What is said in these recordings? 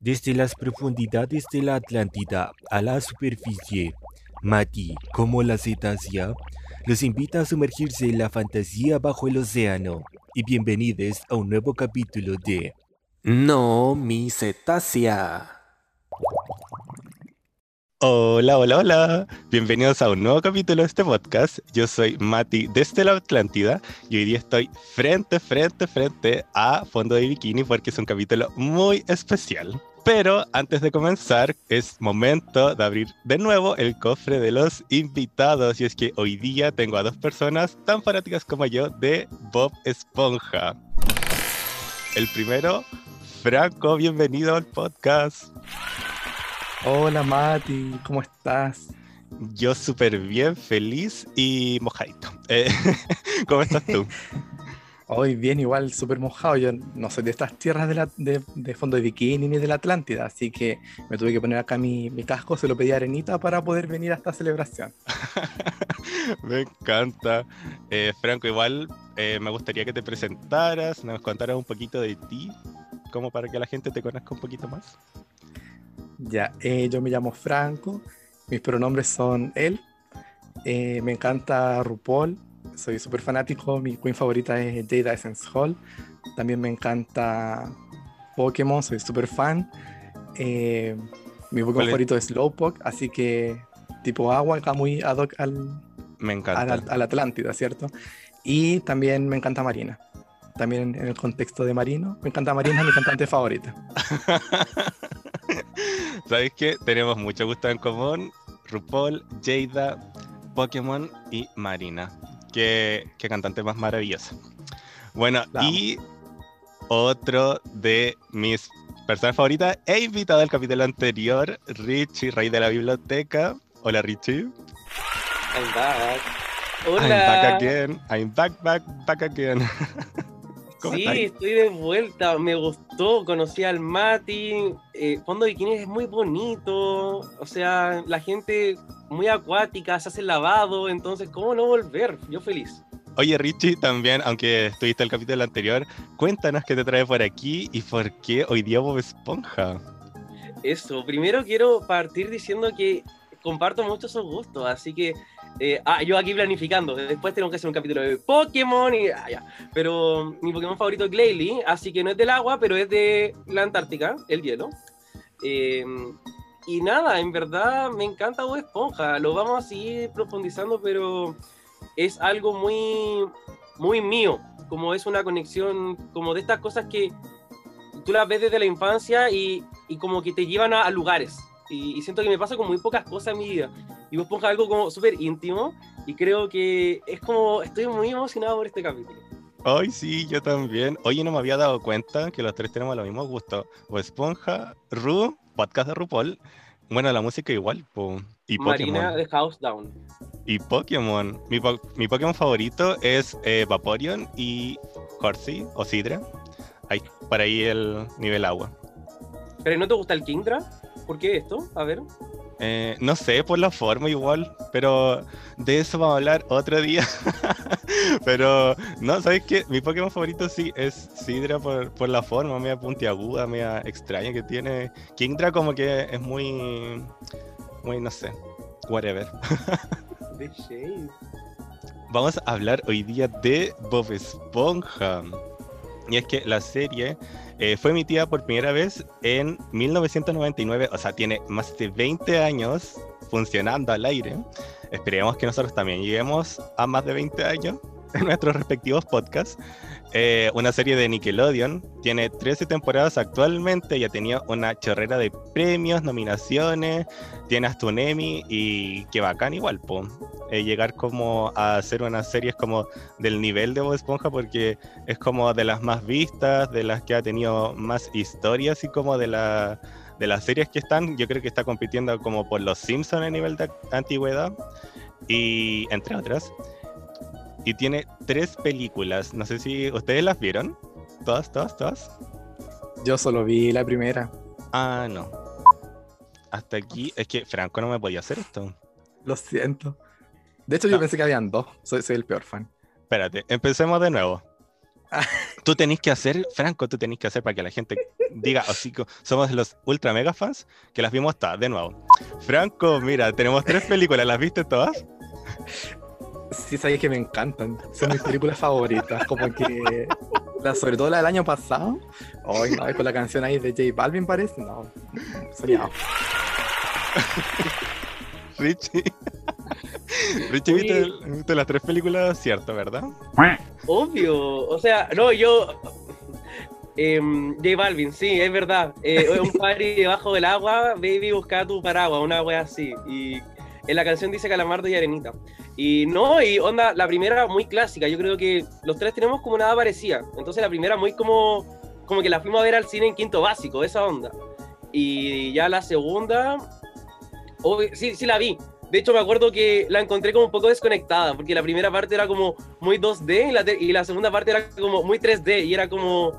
Desde las profundidades de la Atlántida a la superficie, Mati, como la cetácea, los invita a sumergirse en la fantasía bajo el océano. Y bienvenidos a un nuevo capítulo de No, mi cetácea. Hola, hola, hola. Bienvenidos a un nuevo capítulo de este podcast. Yo soy Mati desde la Atlántida y hoy día estoy frente, frente, frente a Fondo de Bikini porque es un capítulo muy especial. Pero antes de comenzar, es momento de abrir de nuevo el cofre de los invitados. Y es que hoy día tengo a dos personas tan fanáticas como yo de Bob Esponja. El primero, Franco, bienvenido al podcast. Hola Mati, ¿cómo estás? Yo súper bien, feliz y mojadito. Eh, ¿Cómo estás tú? Hoy bien, igual súper mojado. Yo no soy de estas tierras de, fondo de bikini ni de la Atlántida, así que me tuve que poner acá mi, casco, se lo pedí a Arenita para poder venir a esta celebración. me encanta. Eh, Franco, igual eh, me gustaría que te presentaras, nos contaras un poquito de ti, como para que la gente te conozca un poquito más. Ya, eh, yo me llamo Franco, mis pronombres son él, me encanta RuPaul, soy súper fanático, mi queen favorita es Jada Essence Hall, también me encanta Pokémon, soy súper fan. Eh, mi Pokémon favorito es Slowpoke, así que tipo agua, acá muy ad hoc al, me encanta. Al, Atlántida, ¿cierto? Y también me encanta Marina. También en el contexto de Marino, me encanta Marina, mi cantante favorita. ¿Sabéis que tenemos mucho gusto en común? RuPaul, Jada, Pokémon y Marina. Qué, cantante más maravillosa. Bueno, y otro de mis personas favoritas e invitado al capítulo anterior, Richie, rey de la biblioteca. Hola, Richie. I'm back. Hola. I'm back again. I'm back, back, back again. sí, estoy de vuelta. Me gustó. Conocí al Mati. Eh, Fondo Bikini es muy bonito. O sea, la gente muy acuática, se hace lavado, entonces, ¿cómo no volver? Yo feliz. Oye, Richie, también, aunque estuviste el capítulo anterior, cuéntanos qué te trae por aquí y por qué hoy día Bob Esponja. Eso, primero quiero partir diciendo que comparto mucho esos gustos, así que eh, ah, yo aquí planificando. Después tengo que hacer un capítulo de Pokémon y ah, ya. Pero mi Pokémon favorito es Glalie, así que no es del agua, pero es de la Antártica, el hielo. Eh, y nada, en verdad me encanta Bob Esponja. Lo vamos a seguir profundizando, pero es algo muy, muy mío. Como es una conexión, como de estas cosas que tú las ves desde la infancia y, y como que te llevan a, lugares. Y, siento que me pasa con muy pocas cosas en mi vida. Y Bob Esponja es algo como súper íntimo. Y creo que es como, estoy muy emocionado por este capítulo. Ay, sí, yo también. Oye, no me había dado cuenta que los tres tenemos los mismos gustos. Bob Esponja, Ru podcast de RuPaul. Bueno, la música igual, po. y Marina de House Down. Y Pokémon. Mi, mi Pokémon favorito es eh, Vaporeon y Horsey o Sidra. Ahí, para ahí el nivel agua. ¿Pero no te gusta el Kingdra? ¿Por qué esto? A ver. Eh, no sé, por la forma igual, pero de eso vamos a hablar otro día. pero, no, ¿sabes qué? Mi Pokémon favorito sí es Sidra por, por la forma, media puntiaguda, media extraña que tiene. Kingdra como que es muy, muy, no sé, whatever. Vamos a hablar hoy día de Bob Esponja. Y es que la serie eh, fue emitida por primera vez en 1999, o sea, tiene más de 20 años funcionando al aire. Esperemos que nosotros también lleguemos a más de 20 años en nuestros respectivos podcasts. Eh, una serie de Nickelodeon, tiene 13 temporadas actualmente, ya tenía una chorrera de premios, nominaciones, tiene hasta un Emmy y qué bacán igual, po. Eh, llegar como a hacer unas series como del nivel de Bob Esponja porque es como de las más vistas, de las que ha tenido más historias y como de la de las series que están, yo creo que está compitiendo como por los Simpsons a nivel de antigüedad. Y entre otras y tiene tres películas. No sé si ustedes las vieron. ¿Todas, todas, todas? Yo solo vi la primera. Ah, no. Hasta aquí, es que Franco no me podía hacer esto. Lo siento. De hecho, yo pensé que habían dos. Soy, soy el peor fan. Espérate, empecemos de nuevo. tú tenés que hacer, Franco, tú tenés que hacer para que la gente diga, así que somos los ultra mega fans, que las vimos todas, de nuevo. Franco, mira, tenemos tres películas, ¿las viste todas? Sí, sabéis que me encantan. Son mis películas favoritas. Como que. La, sobre todo la del año pasado. Hoy no, con la canción ahí de J Balvin parece. No, soñado. Richie. Richie, ¿viste, viste las tres películas? Cierto, ¿verdad? Obvio. O sea, no, yo. em, J Balvin, sí, es verdad. Eh, un party debajo del agua, baby, busca tu paraguas, una wea así. Y en la canción dice Calamardo y Arenita. Y no, y onda, la primera muy clásica. Yo creo que los tres tenemos como nada parecida. Entonces la primera muy como, como que la fuimos a ver al cine en quinto básico, esa onda. Y ya la segunda, sí, sí la vi. De hecho, me acuerdo que la encontré como un poco desconectada, porque la primera parte era como muy 2D y la, te- y la segunda parte era como muy 3D y era como,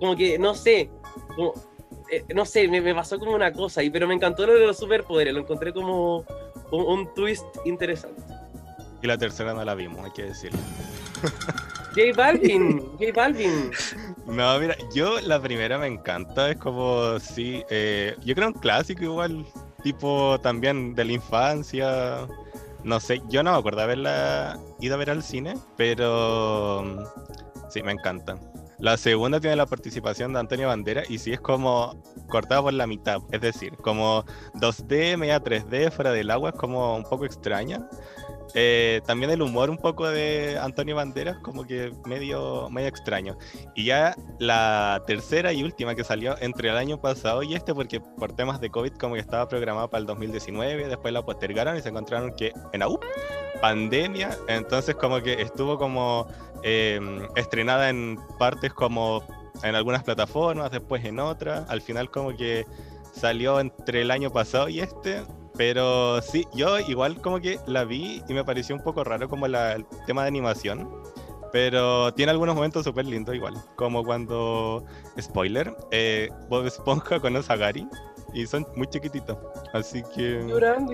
como que, no sé, como, eh, no sé, me, me pasó como una cosa, y, pero me encantó lo de los superpoderes, lo encontré como un, un twist interesante. Y la tercera no la vimos, hay que decirlo. J Balvin, J Balvin. No, mira, yo la primera me encanta, es como, sí, eh, yo creo un clásico igual, tipo también de la infancia, no sé, yo no me acuerdo haberla ido a ver al cine, pero mm, sí, me encanta. La segunda tiene la participación de Antonio Bandera y sí es como cortada por la mitad, es decir, como 2D, media 3D, fuera del agua, es como un poco extraña. Eh, también el humor un poco de Antonio Banderas, como que medio, medio extraño. Y ya la tercera y última que salió entre el año pasado y este, porque por temas de COVID como que estaba programada para el 2019, después la postergaron y se encontraron que en AU, pandemia, entonces como que estuvo como eh, estrenada en partes como en algunas plataformas, después en otras, al final como que salió entre el año pasado y este, pero sí, yo igual como que la vi y me pareció un poco raro como la- el tema de animación. Pero tiene algunos momentos súper lindos igual. Como cuando, spoiler, eh, Bob Esponja conoce a Gary y son muy chiquititos. Así que Llorando.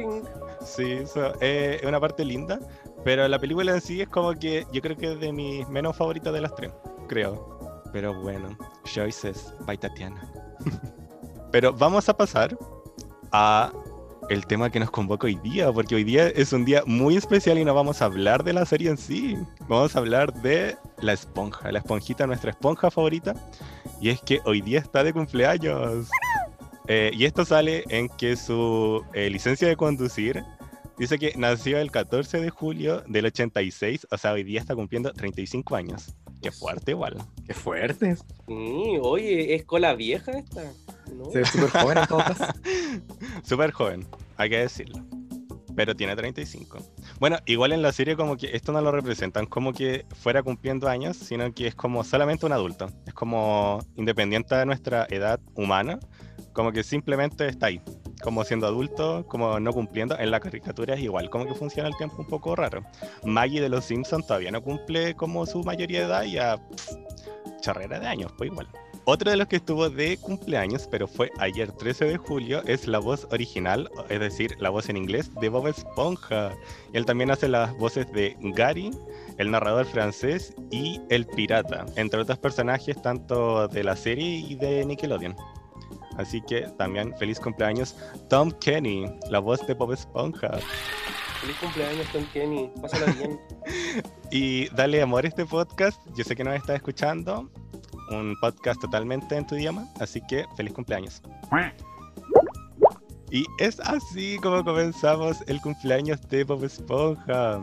sí, eh, es una parte linda. Pero la película en sí es como que yo creo que es de mis menos favoritas de las tres, creo. Pero bueno, Choices by Tatiana. Pero vamos a pasar a el tema que nos convoca hoy día, porque hoy día es un día muy especial y no vamos a hablar de la serie en sí, vamos a hablar de la esponja, la esponjita, nuestra esponja favorita, y es que hoy día está de cumpleaños. Eh, y esto sale en que su eh, licencia de conducir dice que nació el 14 de julio del 86, o sea, hoy día está cumpliendo 35 años. Qué fuerte igual. Qué fuerte. Sí, oye, es cola vieja esta. ¿no? Se ve súper joven en todo caso. Súper joven, hay que decirlo. Pero tiene 35. Bueno, igual en la serie como que esto no lo representan como que fuera cumpliendo años, sino que es como solamente un adulto. Es como independiente de nuestra edad humana, como que simplemente está ahí. Como siendo adulto, como no cumpliendo. En la caricatura es igual, como que funciona el tiempo un poco raro. Maggie de los Simpsons todavía no cumple como su mayoría de edad y pff, charrera de años, pues igual. Otro de los que estuvo de cumpleaños, pero fue ayer 13 de julio, es la voz original, es decir, la voz en inglés de Bob Esponja. Él también hace las voces de Gary, el narrador francés y el pirata, entre otros personajes tanto de la serie y de Nickelodeon. Así que también feliz cumpleaños Tom Kenny, la voz de Bob Esponja. Feliz cumpleaños, Tom Kenny. Pásala bien. Y dale amor a este podcast. Yo sé que nos estás escuchando. Un podcast totalmente en tu idioma. Así que feliz cumpleaños. Y es así como comenzamos el cumpleaños de Bob Esponja.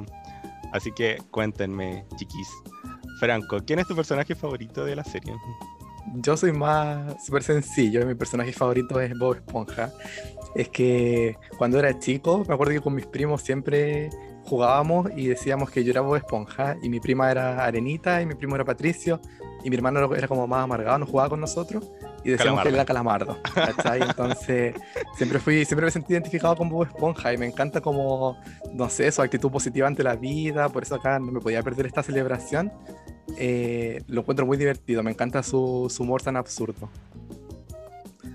Así que cuéntenme, chiquis. Franco, ¿quién es tu personaje favorito de la serie? Yo soy más súper sencillo, mi personaje favorito es Bob Esponja. Es que cuando era chico, me acuerdo que con mis primos siempre jugábamos y decíamos que yo era Bob Esponja y mi prima era Arenita y mi primo era Patricio y mi hermano era- como más amargado, no jugaba con nosotros y decíamos que él era Calamardo. ¿cachai? Entonces siempre fui, siempre me sentí identificado con Bob Esponja y me encanta como, no sé, su actitud positiva ante la vida, por eso acá no me podía perder esta celebración. Eh, lo encuentro muy divertido, me encanta su, su humor tan absurdo.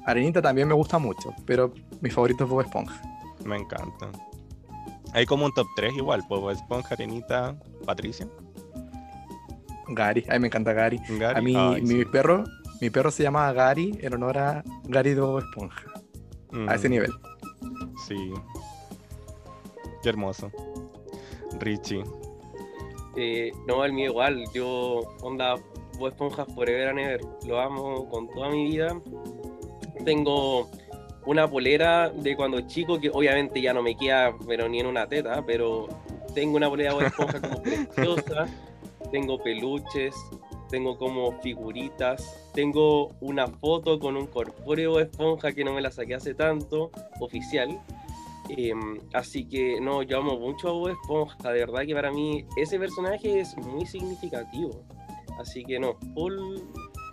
Arenita también me gusta mucho, pero mi favorito es Bob Esponja. Me encanta. Hay como un top 3 igual, pues, Bob Esponja, Arenita, Patricia. Gary, a mí me encanta Gary. Gary, A mí, ay, mi sí. perro, mi perro se llama Gary en honor a Gary de Bob Esponja. A ese Mm, nivel. Sí. Qué hermoso. Richie. Eh, no, el mío igual. Yo, onda, Bob Esponja Forever and Ever. Lo amo con toda mi vida. Tengo una polera de cuando chico que obviamente ya no me queda, pero ni en una teta, pero tengo una polera de Bob Esponja como preciosa. Tengo peluches, tengo como figuritas, tengo una foto con un corpóreo Esponja que no me la saqué hace tanto, oficial. Em, así que no, yo amo mucho a Bob Esponja, de verdad que para mí ese personaje es muy significativo. Así que no, full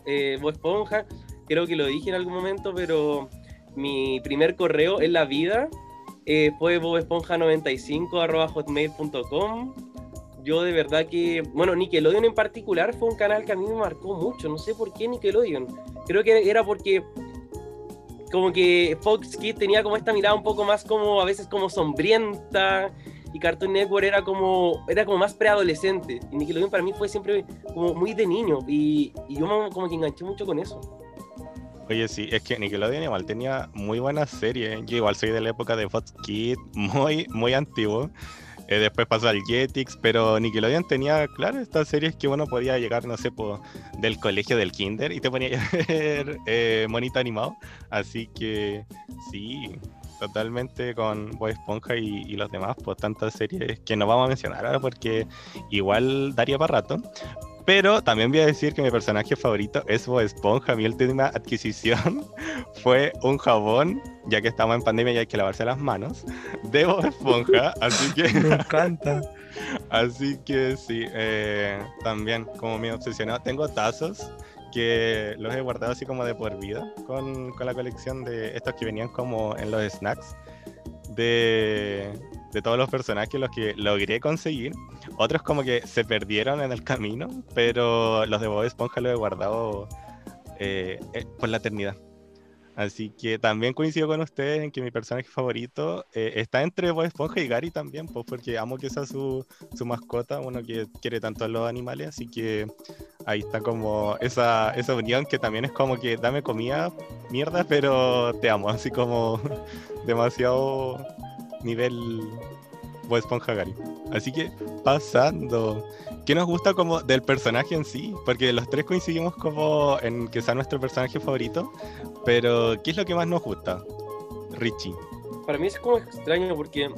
eh, Bob Esponja, creo que lo dije en algún momento, pero mi primer correo en la vida eh, fue bobesponja95.hotmail.com. Yo de verdad que, bueno, Nickelodeon en particular fue un canal que a mí me marcó mucho, no sé por qué Nickelodeon. Creo que era porque como que Fox Kids tenía como esta mirada un poco más como a veces como sombrienta y Cartoon Network era como era como más preadolescente y Nickelodeon para mí fue siempre como muy de niño y, yo me- como que enganché mucho con eso. Oye, sí, es que Nickelodeon igual tenía muy buenas series. Yo igual soy de la época de Fox Kids, muy, muy antiguo. Eh, después pasó al Jetix, pero Nickelodeon tenía, claro, estas series que uno podía llegar, no sé, po, del colegio del kinder y te ponía a ver eh, monito animado. Así que sí, totalmente con Bob Esponja y, y los demás, pues tantas series que no vamos a mencionar ahora porque igual daría para rato. Pero también voy a decir que mi personaje favorito es Bob Esponja. Mi última adquisición fue un jabón, ya que estamos en pandemia y hay que lavarse las manos, de Bob Esponja. Así que, Me encanta. así que sí, eh, también como me obsesionado. Tengo tazos que los he guardado así como de por vida con, con la colección de estos que venían como en los snacks de, de todos los personajes los que logré conseguir. Otros como que se perdieron en el camino, pero los de Bob Esponja los he guardado eh, eh, por la eternidad. Así que también coincido con ustedes en que mi personaje favorito eh, está entre Bob Esponja y Gary también, pues porque amo que sea su, su mascota, uno que quiere tanto a los animales, así que ahí está como esa, esa unión que también es como que dame comida, mierda, pero te amo, así como demasiado nivel Bob Esponja Gary. Así que pasando, ¿qué nos gusta como del personaje en sí? Porque los tres coincidimos como en que sea nuestro personaje favorito, pero ¿qué es lo que más nos gusta? Richie. Para mí es como extraño porque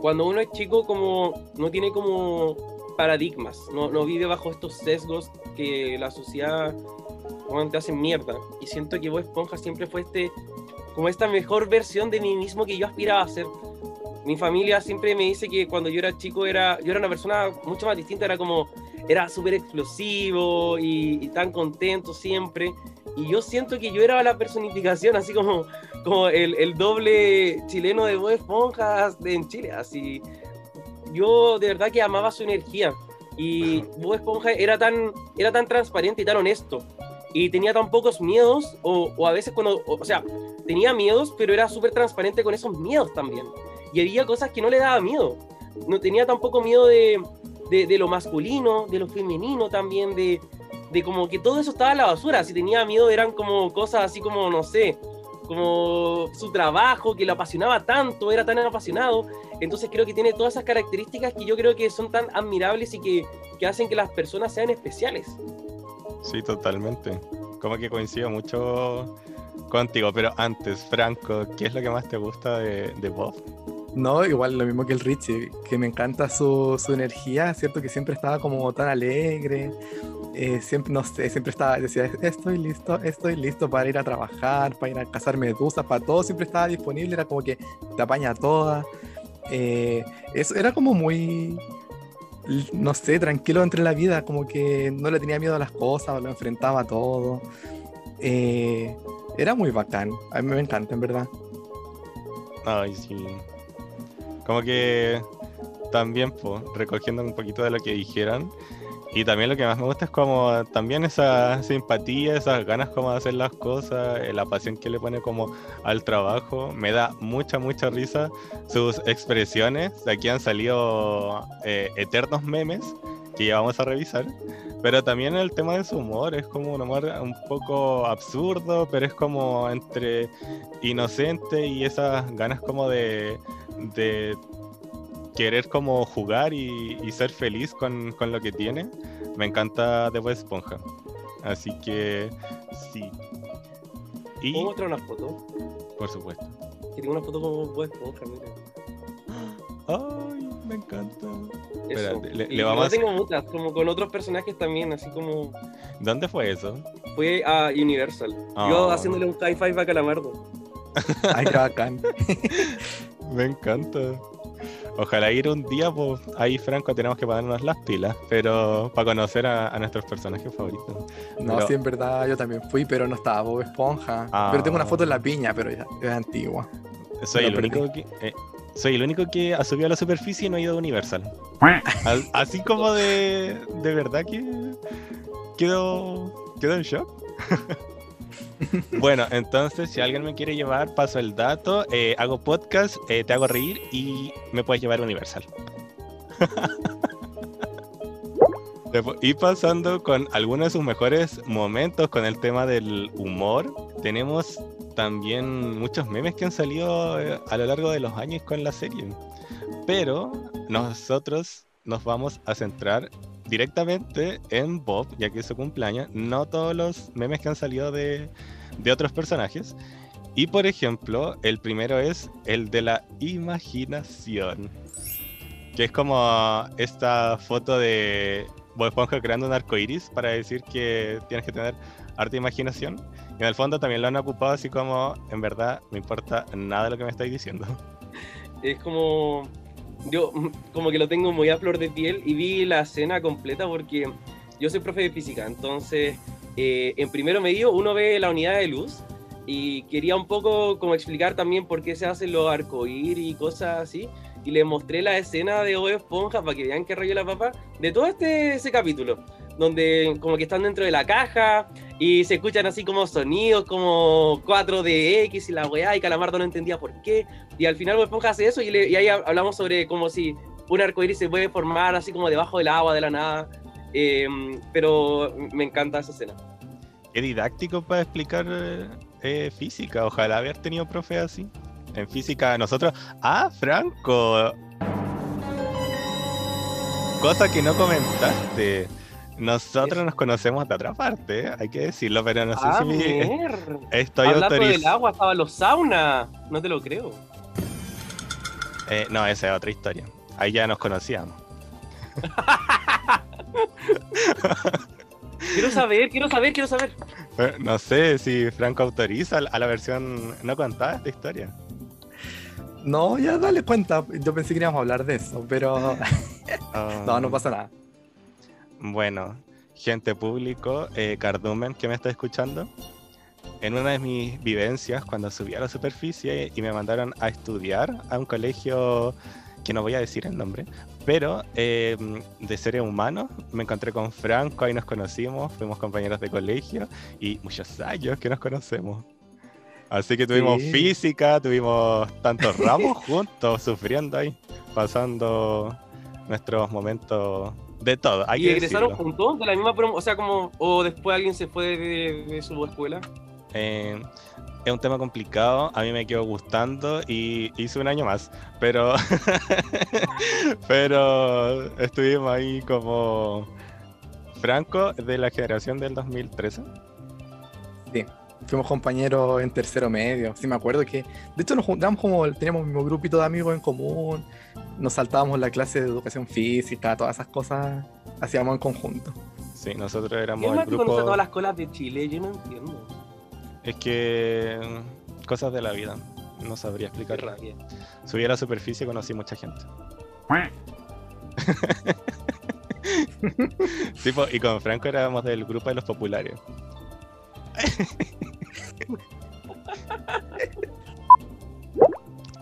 cuando uno es chico como no tiene como paradigmas, no, no vive bajo estos sesgos que la sociedad te hace mierda. Y siento que Bob Esponja siempre fue este como esta mejor versión de mí mismo que yo aspiraba a ser. Mi familia siempre me dice que cuando yo era chico era, yo era una persona mucho más distinta, era como, era súper explosivo y, y tan contento siempre. Y yo siento que yo era la personificación, así como, como el, el doble chileno de Bob Esponja de- en Chile. Así, yo de verdad que amaba su energía. Y Bob Esponja era tan, era tan transparente y tan honesto. Y tenía tan pocos miedos, o, o a veces cuando, o, o sea, tenía miedos, pero era súper transparente con esos miedos también. Y había cosas que no le daba miedo. No tenía tampoco miedo de, de, lo masculino, de lo femenino también, de, de como que todo eso estaba en la basura. Si tenía miedo eran como cosas así como, no sé, como su trabajo, que lo apasionaba tanto, era tan apasionado. Entonces creo que tiene todas esas características que yo creo que son tan admirables y que, que hacen que las personas sean especiales. Sí, totalmente. Como que coincido mucho contigo, pero antes, Franco, ¿qué es lo que más te gusta de, Bob? No, igual lo mismo que el Richie, que me encanta su, su energía, cierto que siempre estaba como tan alegre, eh, siempre, no sé, siempre estaba, decía, estoy listo, estoy listo para ir a trabajar, para ir a cazar medusas, para todo, siempre estaba disponible, era como que te apaña toda. Eh, eso era como muy, no sé, tranquilo entre la vida, como que no le tenía miedo a las cosas, lo enfrentaba todo. Eh, era muy bacán, a mí me encanta, en verdad. Ay, sí. Como que también, pues, recogiendo un poquito de lo que dijeron. Y también lo que más me gusta es como también esa simpatía, esas ganas como de hacer las cosas, eh, la pasión que le pone como al trabajo. Me da mucha, mucha risa sus expresiones. De aquí han salido eh, eternos memes que ya vamos a revisar. Pero también el tema de su humor es como un humor un poco absurdo, pero es como entre inocente y esas ganas como de, de querer como jugar y, y ser feliz con, con, lo que tiene. Me encanta de Bob Esponja. Así que sí. Y, ¿Puedo mostrar una foto? Por supuesto. Que tengo una foto con Bob Esponja, mira. Ay, me encanta. Espérate, le, le vamos yo tengo muchas, como con otros personajes también, así como. ¿Dónde fue eso? Fue a Universal. Yo ah. haciéndole un high five a Calamardo. Ay, qué bacán. me encanta. Ojalá ir un día, pues ahí Franco tenemos que ponernos las pilas, pero para conocer a, nuestros personajes favoritos. No, sí, en verdad yo también fui, pero no estaba Bob Esponja. Pero tengo una foto en la piña, pero ya es antigua. Soy el único que, eh, soy el único que ha subido a la superficie y no ha ido a Universal. Así como de, de verdad que quedo, quedo en shock. bueno, entonces si alguien me quiere llevar, paso el dato, eh, hago podcast, eh, te hago reír y me puedes llevar a Universal. y pasando con algunos de sus mejores momentos con el tema del humor, tenemos también muchos memes que han salido eh, a lo largo de los años con la serie. Pero nosotros nos vamos a centrar directamente en Bob, ya que es su cumpleaños, no todos los memes que han salido de, de otros personajes. Y por ejemplo, el primero es el de la imaginación. Que es como esta foto de Bob Esponja creando un arco iris para decir que tienes que tener arte imaginación. En el fondo también lo han ocupado así como, en verdad, me importa nada de lo que me estáis diciendo. Es como, yo como que lo tengo muy a flor de piel y vi la escena completa porque yo soy profe de física, entonces eh, en primero medio uno ve la unidad de luz y quería un poco como explicar también por qué se hacen los arcoíris y cosas así y le mostré la escena de Bob Esponja para que vean qué rollo la papa de todo este ese capítulo donde como que están dentro de la caja y se escuchan así como sonidos como 4DX y la weá y Calamardo no entendía por qué. Y al final Bob Esponja hace eso y, ahí hablamos sobre como si un arcoíris se puede formar así como debajo del agua de la nada. Em, pero me encanta esa escena. Qué didáctico para explicar eh, física. Ojalá haber tenido profe así. En física nosotros ah Franco cosa que no comentaste nosotros nos conocemos de otra parte, hay que decirlo, pero no sé si mi, estoy Hablando del agua, estaba los saunas, no te lo creo. Eh, no, esa es otra historia. Ahí ya nos conocíamos. quiero saber, quiero saber, quiero saber. Eh, no sé si Franco autoriza a la versión no contada esta historia. No, ya dale cuenta. Yo pensé que íbamos a hablar de eso, pero. no, no pasa nada. Bueno, gente público, eh, Cardumen que me está escuchando, en una de mis vivencias cuando subí a la superficie y me mandaron a estudiar a un colegio que no voy a decir el nombre, pero eh, de seres humanos, me encontré con Franco, ahí nos conocimos, fuimos compañeros de colegio y muchos años que nos conocemos. Así que tuvimos física, tuvimos tantos ramos juntos, sufriendo ahí, pasando nuestros momentos de todo. ¿Y egresaron juntos? ¿De la misma O sea, como. ¿O después alguien se fue de, su escuela? Eh, es un tema complicado. A mí me quedó gustando y hice un año más. Pero. pero estuvimos ahí como. Franco de la generación del 2013. Sí, fuimos compañeros en tercero medio. Sí, me acuerdo que. De hecho, nos juntamos como. Teníamos un mismo grupito de amigos en común nos saltábamos la clase de educación física, todas esas cosas hacíamos en conjunto. Sí, nosotros éramos ¿Qué el grupo... todas las colas de Chile? Yo no entiendo. Es que mm, cosas de la vida, no sabría explicar. Subí a la superficie y conocí mucha gente. tipo, y con Franco éramos del grupo de los populares.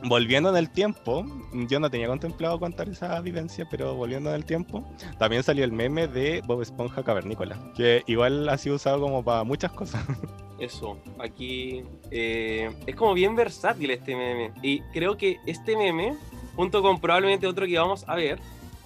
volviendo en el tiempo, yo no tenía contemplado contar esa vivencia, pero volviendo en el tiempo, también salió el meme de Bob Esponja Cavernícola, que igual ha sido usado como para muchas cosas. Eso, aquí eh, es como bien versátil este meme. Y creo que este meme, junto con probablemente otro que vamos a ver,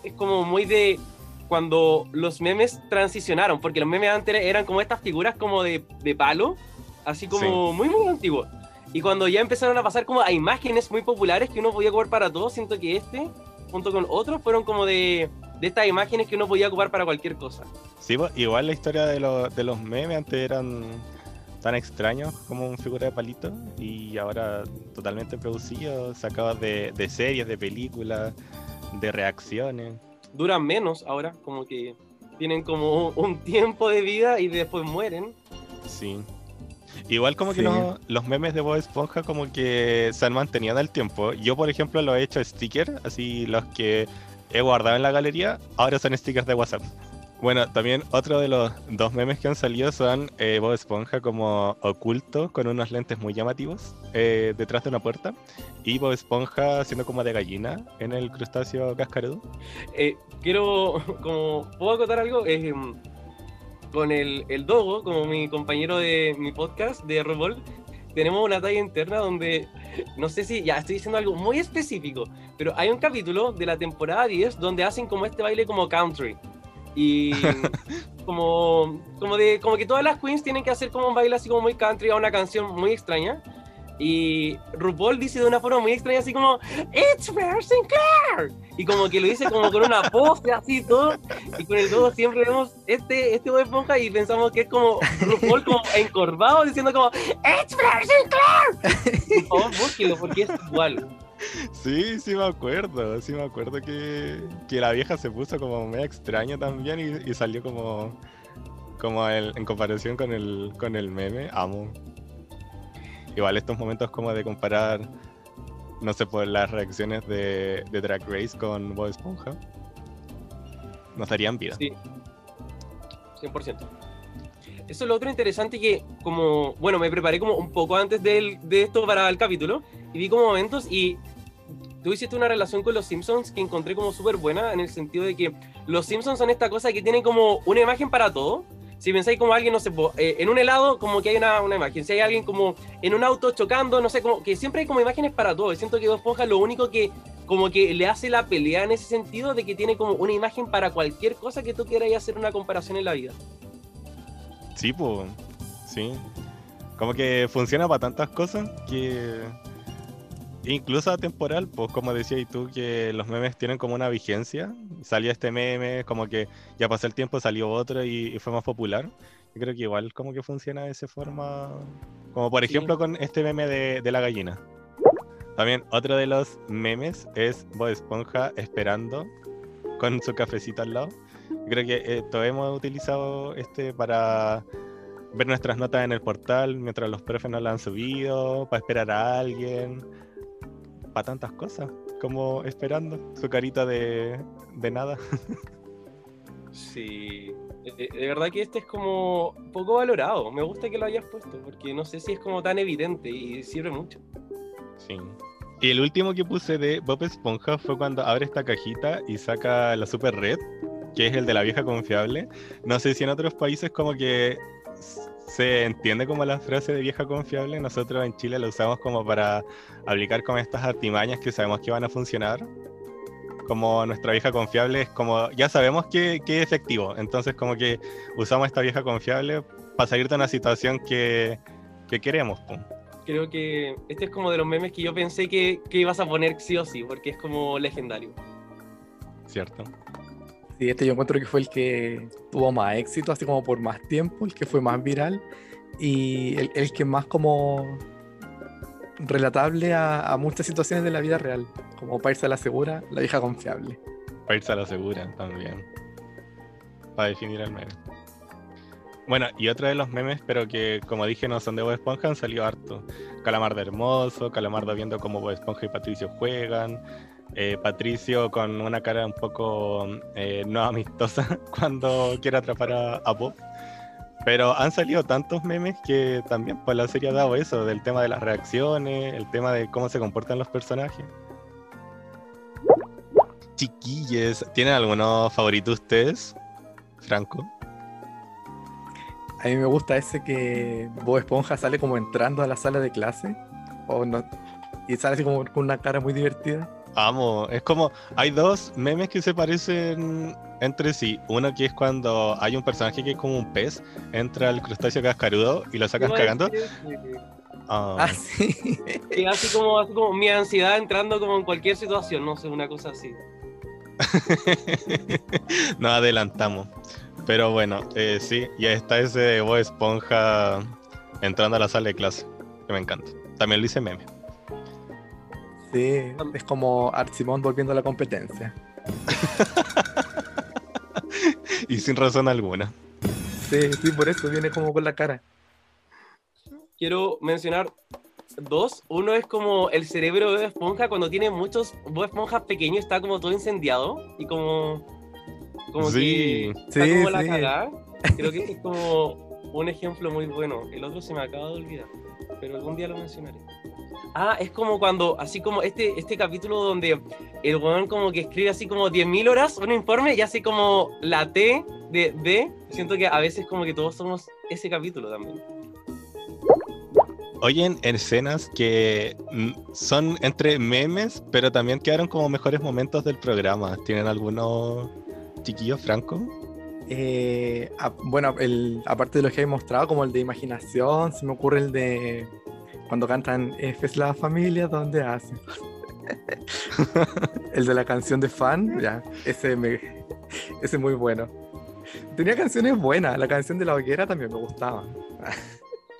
es como muy de cuando los memes transicionaron, porque los memes antes eran como estas figuras como de, de palo, así como muy, muy antiguos. Y cuando ya empezaron a pasar como a imágenes muy populares que uno podía ocupar para todo, siento que este, junto con otros, fueron como de, de estas imágenes que uno podía ocupar para cualquier cosa. Sí, pues, igual la historia de, de los memes antes eran tan extraños como un figura de palito y ahora totalmente producidos, sacados de, de series, de películas, de reacciones. Duran menos ahora, como que tienen como un tiempo de vida y después mueren. Sí. Igual como que los, memes de Bob Esponja como que se han mantenido en el tiempo. Yo, por ejemplo, lo he hecho sticker, así los que he guardado en la galería, ahora son stickers de WhatsApp. Bueno, también otro de los dos memes que han salido son eh, Bob Esponja como oculto con unos lentes muy llamativos eh, detrás de una puerta y Bob Esponja siendo como de gallina en el crustáceo cascarudo. Eh, quiero, como, ¿puedo acotar algo? Con el, el Dogo, como mi compañero de mi podcast de Revol, tenemos una talla interna donde, no sé si, ya estoy diciendo algo muy específico, pero hay un capítulo de la temporada 10 donde hacen como este baile como country. Y como, como, de, como que todas las queens tienen que hacer como un baile así como muy country a una canción muy extraña. Y RuPaul dice de una forma muy extraña, así como, It's Bear Sinclair. Y como que lo dice como con una pose así todo. Y con el todo siempre vemos este, este de esponja y pensamos que es como RuPaul como encorvado diciendo como, It's Bear Sinclair. Por favor, búsquelo porque es igual. Sí, sí me acuerdo, sí me acuerdo que, que la vieja se puso como medio extraña también y, y salió como, como el, en comparación con el, con el meme, amo igual estos momentos como de comparar, no sé, por las reacciones de, de Drag Race con Bob Esponja, nos darían vida. Sí, 100%. Eso es lo otro interesante que, como, bueno, me preparé como un poco antes de, de esto para el capítulo y vi como momentos y tú hiciste una relación con los Simpsons que encontré como súper buena en el sentido de que los Simpsons son esta cosa que tienen como una imagen para todo si pensáis como alguien, no sé, eh, en un helado, como que hay una, una, imagen. Si hay alguien como en un auto chocando, no sé, como que siempre hay como imágenes para todo. Siento que Dos Esponja lo único que como que le hace la pelea en ese sentido de que tiene como una imagen para cualquier cosa que tú quieras hacer una comparación en la vida. Sí, pues, sí. Como que funciona para tantas cosas que incluso atemporal, pues como decías tú, que los memes tienen como una vigencia. Salió este meme, como que ya pasó el tiempo, salió otro y, fue más popular. Yo creo que igual como que funciona de esa forma. Como por ejemplo con este meme de, la gallina. También otro de los memes es Bob Esponja esperando con su cafecito al lado. Yo creo que eh, todos hemos utilizado este para ver nuestras notas en el portal mientras los profes no la han subido, para esperar a alguien para tantas cosas, como esperando su carita de, de nada. sí, de, verdad que este es como poco valorado. Me gusta que lo hayas puesto, porque no sé si es como tan evidente y sirve mucho. Sí. Y el último que puse de Bob Esponja fue cuando abre esta cajita y saca la Super Red, que es el de la vieja confiable. No sé si en otros países como que se entiende como la frase de vieja confiable, nosotros en Chile la usamos como para aplicar con estas artimañas que sabemos que van a funcionar. Como nuestra vieja confiable es como, ya sabemos que, es efectivo, entonces como que usamos esta vieja confiable para salir de una situación que, que queremos. Creo que este es como de los memes que yo pensé que, que ibas a poner sí o sí, porque es como legendario. Cierto. Sí, este yo encuentro que fue el que tuvo más éxito, así como por más tiempo, el que fue más viral y el, el que más como relatable a, muchas situaciones de la vida real, como para irse la segura, la vieja confiable. Para irse la segura también, para definir el meme. Bueno, y otro de los memes, pero que como dije no son de Bob Esponja, han salido harto. Calamar de Hermoso, Calamardo viendo cómo Bob Esponja y Patricio juegan, eh, Patricio con una cara un poco eh, no amistosa cuando quiere atrapar a, Bob. Pero han salido tantos memes que también pues la serie ha dado eso, del tema de las reacciones, el tema de cómo se comportan los personajes. Chiquilles, ¿tienen algunos favoritos ustedes? Franco. A mí me gusta ese que Bob Esponja sale como entrando a la sala de clase o no, y sale así como con una cara muy divertida. Amo, es como, hay dos memes que se parecen entre sí. Uno que es cuando hay un personaje que es como un pez, entra al crustáceo cascarudo y lo sacan cagando. decir ese. Ah, Ah, sí. Sí, así como, así como mi ansiedad entrando como en cualquier situación, no sé, una cosa así. Nos adelantamos. Pero bueno, eh, sí, ya está ese de Bob Esponja entrando a la sala de clase, que me encanta. También lo hice meme. Sí, es como Art Simón volviendo a la competencia. Y sin razón alguna. Sí, sí, por eso viene como con la cara. Quiero mencionar dos. Uno es como el cerebro de Bob Esponja cuando tiene muchos Bob Esponjas pequeños, está como todo incendiado y como. Como Sí. que está Sí, como la sí. cagada. Creo que es como un ejemplo muy bueno. El otro se me acaba de olvidar, pero algún día lo mencionaré. Ah, es como cuando, así como este, este capítulo donde el weón como que escribe así como 10.000 horas un informe y así como la T de D. Siento que a veces como que todos somos ese capítulo también. Oyen escenas que mm, son entre memes, pero también quedaron como mejores momentos del programa. ¿Tienen algunos chiquillos, Franco? Eh, a- bueno, el, aparte de los que he mostrado, como el de imaginación, se me ocurre el de cuando cantan F es la familia donde hacen. el de la canción de fan, ya, ese me, ese muy bueno. Tenía canciones buenas, la canción de la hoguera también me gustaba.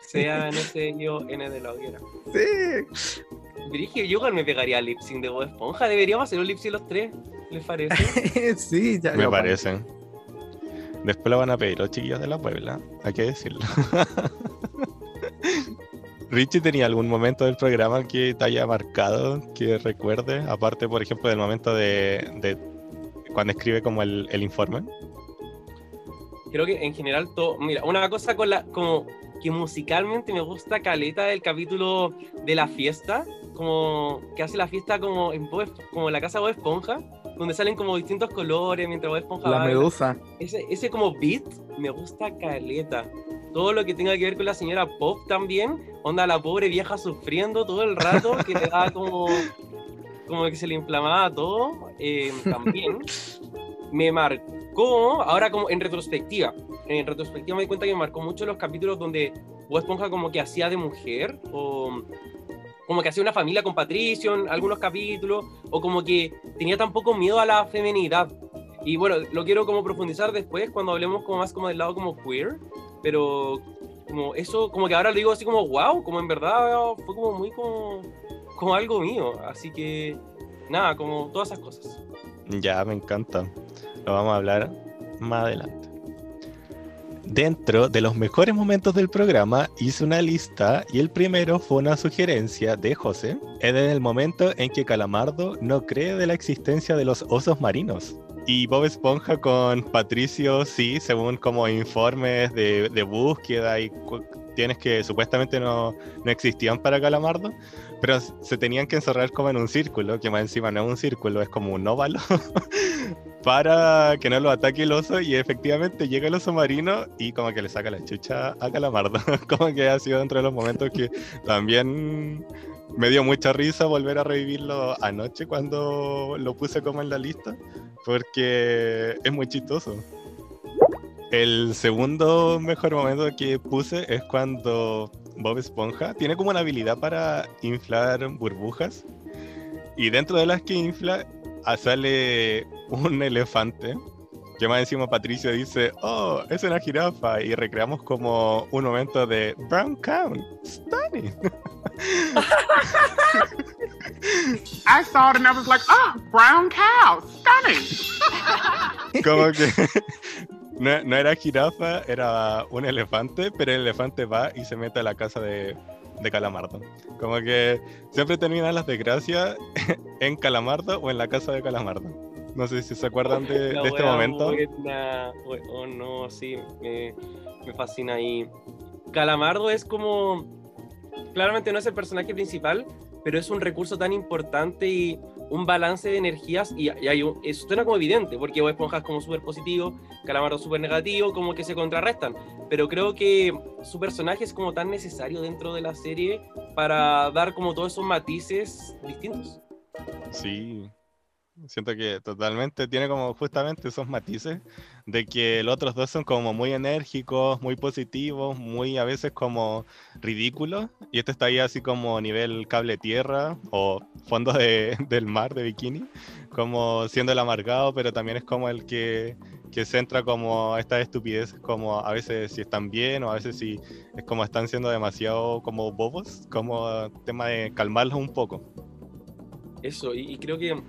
Sea en ese yo N de la hoguera. Sí, Virgil, yo me pegaría lip sync de Bob Esponja. Deberíamos hacer un lip sync los tres. ¿Les parece? sí, ya. Me ya, parece. Después lo van a pedir los chiquillos de la Puebla, hay que decirlo. Richie tenía algún momento del programa que te haya marcado, que recuerde, aparte, por ejemplo, del momento de, de cuando escribe como el, el informe. Creo que en general todo. Mira, una cosa con la. como que musicalmente me gusta Caleta del capítulo de la fiesta. Como que hace la fiesta como en Bob como la casa de Bob Esponja. Donde salen como distintos colores mientras Bob Esponja La baila. medusa. ese, ese como beat me gusta caleta. Todo lo que tenga que ver con la señora Pop también. Onda, la pobre vieja sufriendo todo el rato, que le da como, como que se le inflamaba todo. eh, también me marcó, ahora como en retrospectiva. En retrospectiva me di cuenta que me marcó mucho los capítulos donde Bob Esponja como que hacía de mujer o como que hacía una familia con Patricio en algunos capítulos o como que tenía tan poco miedo a la feminidad y bueno, lo quiero como profundizar después cuando hablemos como más como del lado como queer, pero como eso, como que ahora lo digo así como wow, como en verdad fue como muy como, como algo mío, así que nada, como todas esas cosas. Ya, me encanta. Lo vamos a hablar más adelante. Dentro de los mejores momentos del programa hice una lista y el primero fue una sugerencia de José. Es en el momento en que Calamardo no cree de la existencia de los osos marinos. Y Bob Esponja con Patricio, sí, según como informes de, de búsqueda y tienes que supuestamente no, no existían para Calamardo, pero se tenían que encerrar como en un círculo, que más encima no es un círculo, es como un óvalo, para que no lo ataque el oso y efectivamente llega el oso marino y como que le saca la chucha a Calamardo, como que ha sido dentro de los momentos que también me dio mucha risa volver a revivirlo anoche cuando lo puse como en la lista, porque es muy chistoso. El segundo mejor momento que puse es cuando Bob Esponja tiene como una habilidad para inflar burbujas. Y dentro de las que infla ah, sale un elefante. Que más encima Patricio dice, oh, es una jirafa. Y recreamos como un momento de Brown Cow, stunning. I saw it and I was like, oh, brown cow, stunning. Como que no, no era jirafa, era un elefante, pero el elefante va y se mete a la casa de, de Calamardo. Como que siempre terminan las desgracias en Calamardo o en la casa de Calamardo. No sé si se acuerdan de, este momento. buena. Oh no, sí, me, me fascina. Y Calamardo es como. Claramente no es el personaje principal, pero es un recurso tan importante y un balance de energías. Y, y hay un- eso suena como evidente, porque Bob Esponja es como súper positivo, Calamardo súper negativo, como que se contrarrestan. Pero creo que su personaje es como tan necesario dentro de la serie para dar como todos esos matices distintos. Sí. Siento que totalmente tiene como justamente esos matices de que los otros dos son como muy enérgicos, muy positivos, muy a veces como ridículos. Y este está ahí así como nivel cable tierra o fondo de- del mar de bikini, como siendo el amargado, pero también es como el que, que centra como estas estupideces, como a veces si están bien o a veces si es como están siendo demasiado como bobos, como tema de calmarlos un poco. Eso, y, y creo que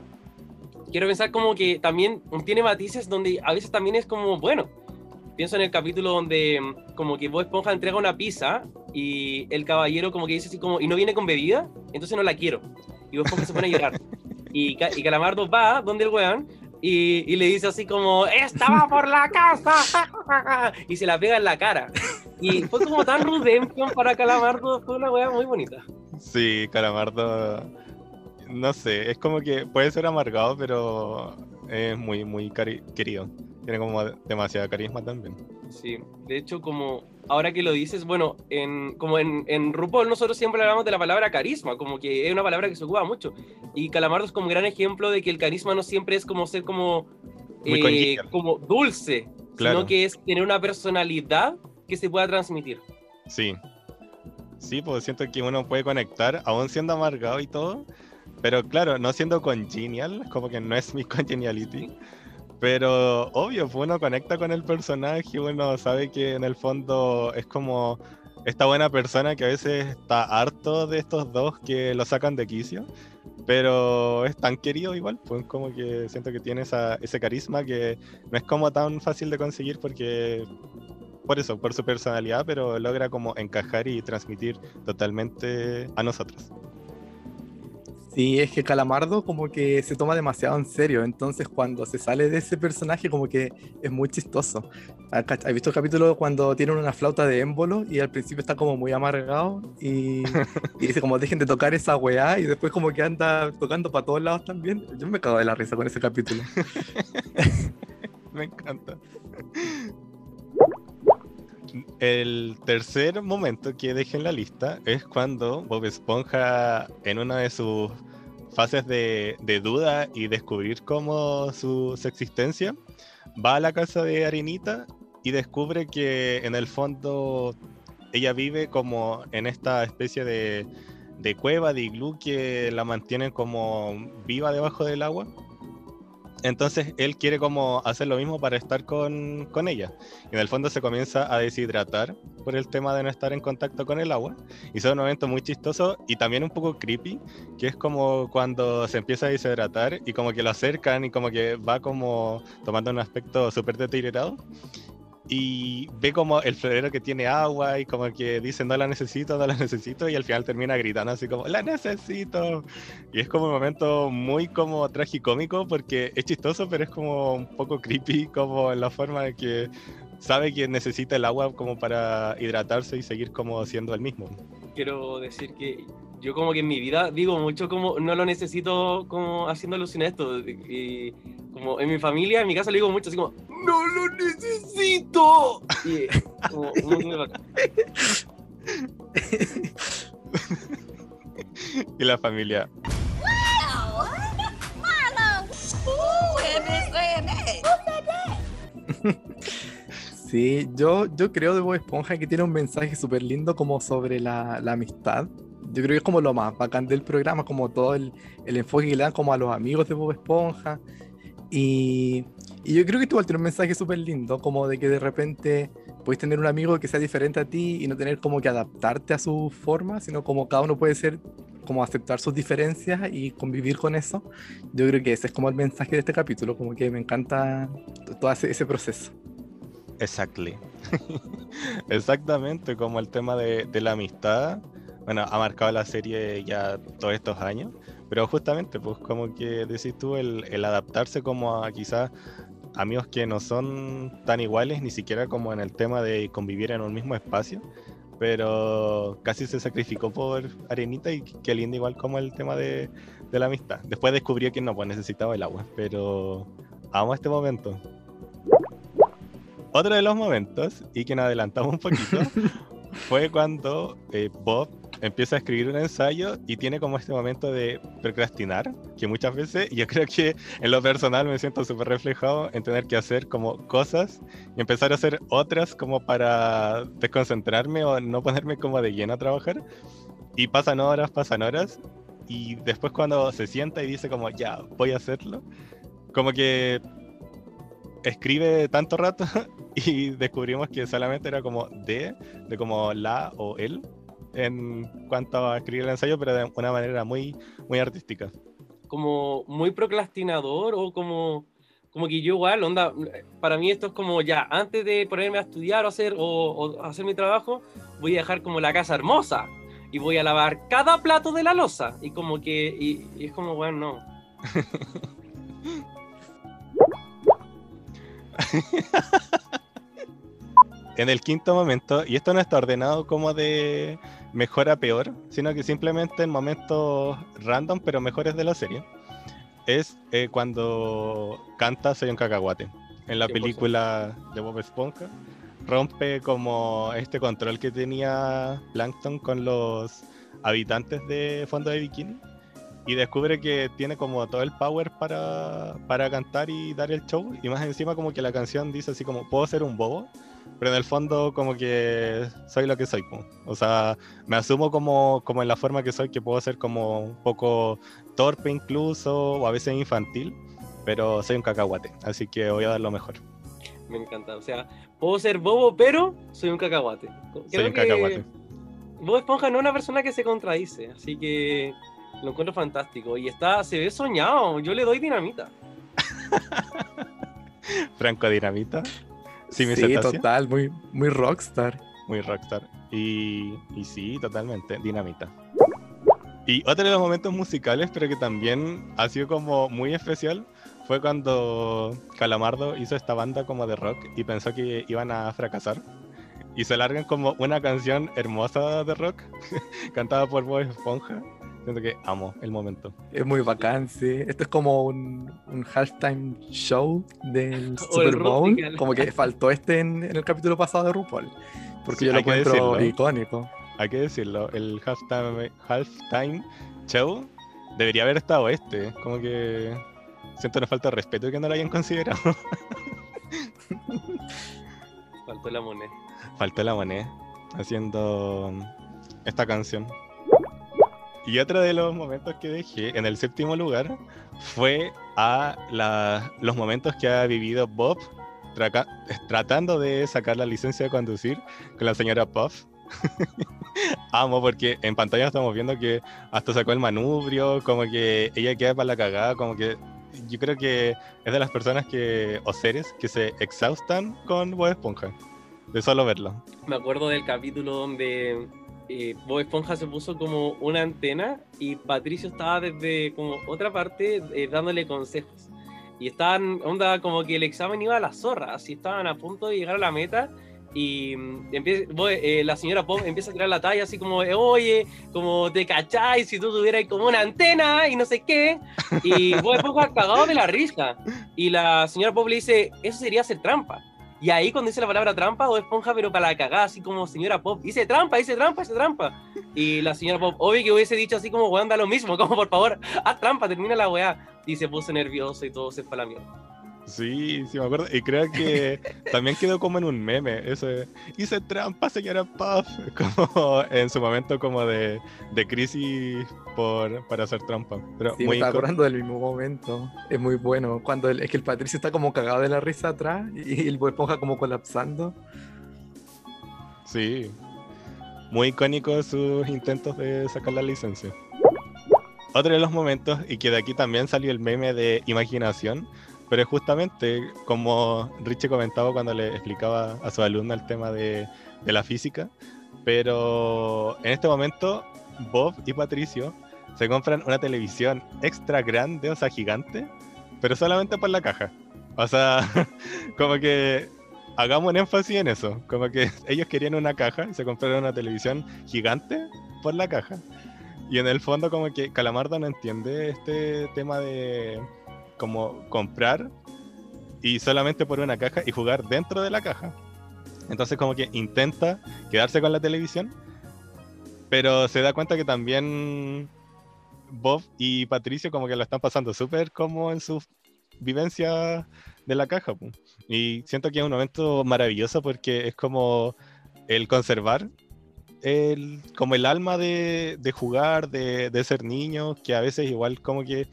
quiero pensar como que también tiene matices donde a veces también es como, bueno, pienso en el capítulo donde mm, como que Bob Esponja entrega una pizza y el caballero como que dice así como, y no viene con bebida, entonces no la quiero. Y Bob Esponja se pone a llorar. Y, y Calamardo va donde el weón y, y le dice así como, estaba por la casa. Y se la pega en la cara. Y fue como tan redemption para Calamardo, fue una weá muy bonita. Sí, Calamardo, no sé, es como que puede ser amargado, pero es muy, muy cari- querido. Tiene como demasiada carisma también. Sí, de hecho, como ahora que lo dices, bueno, en, como en, en RuPaul nosotros siempre hablamos de la palabra carisma, como que es una palabra que se ocupa mucho. Y Calamardo es como un gran ejemplo de que el carisma no siempre es como ser como, eh, como dulce, Claro. sino que es tener una personalidad que se pueda transmitir. Sí. Sí, pues siento que uno puede conectar, aún siendo amargado y todo, pero claro, no siendo congenial, como que no es mi congeniality. Pero obvio, pues uno conecta con el personaje, uno sabe que en el fondo es como esta buena persona que a veces está harto de estos dos que lo sacan de quicio, pero es tan querido igual, pues como que siento que tiene esa, ese carisma que no es como tan fácil de conseguir porque por eso, por su personalidad, pero logra como encajar y transmitir totalmente a nosotros. Sí, es que Calamardo como que se toma demasiado en serio, entonces cuando se sale de ese personaje como que es muy chistoso. ¿Has cach- has visto el capítulo cuando tienen una flauta de émbolo y al principio está como muy amargado y, y dice como dejen de tocar esa weá y después como que anda tocando para todos lados también? Yo me cago de la risa con ese capítulo. Me encanta. El tercer momento que dejé en la lista es cuando Bob Esponja, en una de sus fases de, duda y descubrir cómo su, existencia, va a la casa de Arenita y descubre que en el fondo ella vive como en esta especie de, cueva, de iglú que la mantienen como viva debajo del agua. Entonces él quiere como hacer lo mismo para estar con, con ella. Y en el fondo se comienza a deshidratar por el tema de no estar en contacto con el agua. Y es un momento muy chistoso y también un poco creepy, que es como cuando se empieza a deshidratar y como que lo acercan y como que va como tomando un aspecto súper deteriorado. Y ve como el florero que tiene agua y como que dice no la necesito, no la necesito y al final termina gritando así como la necesito. Y es como un momento muy como tragicómico porque es chistoso pero es como un poco creepy como en la forma de que sabe que necesita el agua como para hidratarse y seguir como siendo el mismo. Quiero decir que yo como que en mi vida digo mucho como no lo necesito como haciendo alusión a esto. Y como en mi familia, en mi casa le digo mucho así como ¡No lo necesito! Y como muy, muy bacán. Y la familia, Sí, yo, yo creo de Bob Esponja que tiene un mensaje súper lindo como sobre la, la amistad. Yo creo que es como lo más bacán del programa, como todo el, el enfoque que le dan como a los amigos de Bob Esponja. Y, y yo creo que tú tiene un mensaje súper lindo, como de que de repente puedes tener un amigo que sea diferente a ti y no tener como que adaptarte a su forma, sino como cada uno puede ser, como aceptar sus diferencias y convivir con eso. Yo creo que ese es como el mensaje de este capítulo, como que me encanta todo ese, proceso. Exactly. Exactamente, como el tema de la amistad. Bueno, ha marcado la serie ya todos estos años, pero justamente, pues como que decís tú, el, el adaptarse como a quizás amigos que no son tan iguales, ni siquiera como en el tema de convivir en un mismo espacio, pero casi se sacrificó por Arenita y qué lindo igual como el tema de, de la amistad. Después descubrió que no, pues necesitaba el agua, pero amo este momento. Otro de los momentos, y que nos adelantamos un poquito, fue cuando eh, Bob empieza a escribir un ensayo y tiene como este momento de procrastinar, que muchas veces yo creo que en lo personal me siento súper reflejado en tener que hacer como cosas y empezar a hacer otras como para desconcentrarme o no ponerme como de lleno a trabajar. Y pasan horas, pasan horas y después cuando se sienta y dice como ya, voy a hacerlo, como que escribe tanto rato y descubrimos que solamente era como de, de como la o él en cuanto a escribir el ensayo, pero de una manera muy, muy artística. Como muy procrastinador o como, como que yo igual, onda, para mí esto es como ya, antes de ponerme a estudiar o hacer, o, o hacer mi trabajo, voy a dejar como la casa hermosa y voy a lavar cada plato de la losa. Y como que, y, y es como, bueno, no. en el quinto momento, y esto no está ordenado como de mejor a peor, sino que simplemente en momentos random, pero mejores de la serie, es eh, cuando canta Soy un cacahuate. En la 100%. película de Bob Esponja, rompe como este control que tenía Plankton con los habitantes de Fondo de Bikini y descubre que tiene como todo el power para, para cantar y dar el show y más encima como que la canción dice así como puedo ser un bobo pero en el fondo como que soy lo que soy o sea me asumo como, como en la forma que soy que puedo ser como un poco torpe incluso o a veces infantil pero soy un cacahuate así que voy a dar lo mejor Me encanta. O sea, puedo ser bobo, pero soy un cacahuate. soy un que cacahuate Bob Esponja no es una persona que se contradice, así que lo encuentro fantástico. Y está, se ve soñado. Yo le doy dinamita. Franco Dinamita sí, mi Sí, total, muy, muy rockstar. muy rockstar. Y, y sí, totalmente, dinamita. Y otro de los momentos musicales, pero que también ha sido como muy especial, fue cuando Calamardo hizo esta banda como de rock y pensó que iban a fracasar. Y se largan como una canción hermosa de rock, cantada por Bob Esponja. Siento que amo el momento. Es muy bacán, sí. Esto es como un, un halftime show del Super Bowl. Como que faltó este en, en el capítulo pasado de RuPaul. Porque Sí, yo lo hay que encuentro decirlo. icónico. Hay que decirlo, el halftime, halftime show debería haber estado este. Como que siento una falta de respeto que no lo hayan considerado. Faltó la moneda. Faltó la moneda haciendo esta canción. Y otro de los momentos que dejé en el séptimo lugar fue a la- los momentos que ha vivido Bob traca- tratando de sacar la licencia de conducir con la señora Puff. Amo porque en pantalla estamos viendo que hasta sacó el manubrio, como que ella queda para la cagada, como que yo creo que es de las personas que, o seres que se exhaustan con Bob Esponja, de solo verlo. Me acuerdo del capítulo donde eh, Bob Esponja se puso como una antena y Patricio estaba desde como otra parte eh, dándole consejos. Y estaban, onda, como que el examen iba a la zorra, así estaban a punto de llegar a la meta y mm, empieza, eh, la señora Pop empieza a tirar la talla así como, oye, como te cacháis si tú tuvieras como una antena y no sé qué. Y Bob Esponja cagado de la risa. Y la señora Pop le dice, eso sería hacer trampa. Y ahí cuando dice la palabra trampa, Bob Esponja, pero para la cagada, así como señora Pop, dice trampa, dice trampa, dice trampa. Y la señora Pop, obvio que hubiese dicho así como, weón, da lo mismo, como por favor, haz trampa, termina la weá. Y se puso nervioso y todo se fue a la mierda. Sí, sí me acuerdo. Y creo que también quedó como en un meme. Ese, hice trampa, señora Puff. Como en su momento como de, de crisis por, para hacer trampa. Pero Sí, me muy acordando del mismo momento. Es muy bueno. Cuando el- es que el Patricio está como cagado de la risa atrás y el Esponja como colapsando. Sí. Muy icónico sus intentos de sacar la licencia. Otro de los momentos, y que de aquí también salió el meme de imaginación, pero justamente como Richie comentaba cuando le explicaba a su alumna el tema de, de la física, pero en este momento Bob y Patricio se compran una televisión extra grande, o sea, gigante, pero solamente por la caja. O sea, como que hagamos un énfasis en eso. Como que ellos querían una caja y se compraron una televisión gigante por la caja. Y en el fondo como que Calamardo no entiende este tema de como comprar y solamente por una caja y jugar dentro de la caja. Entonces como que intenta quedarse con la televisión Pero se da cuenta que también Bob y Patricio como que lo están pasando súper como en su vivencia de la caja. Y siento que es un momento maravilloso porque es como el conservar el, como el alma de, de jugar, de, de ser niño, que a veces igual como que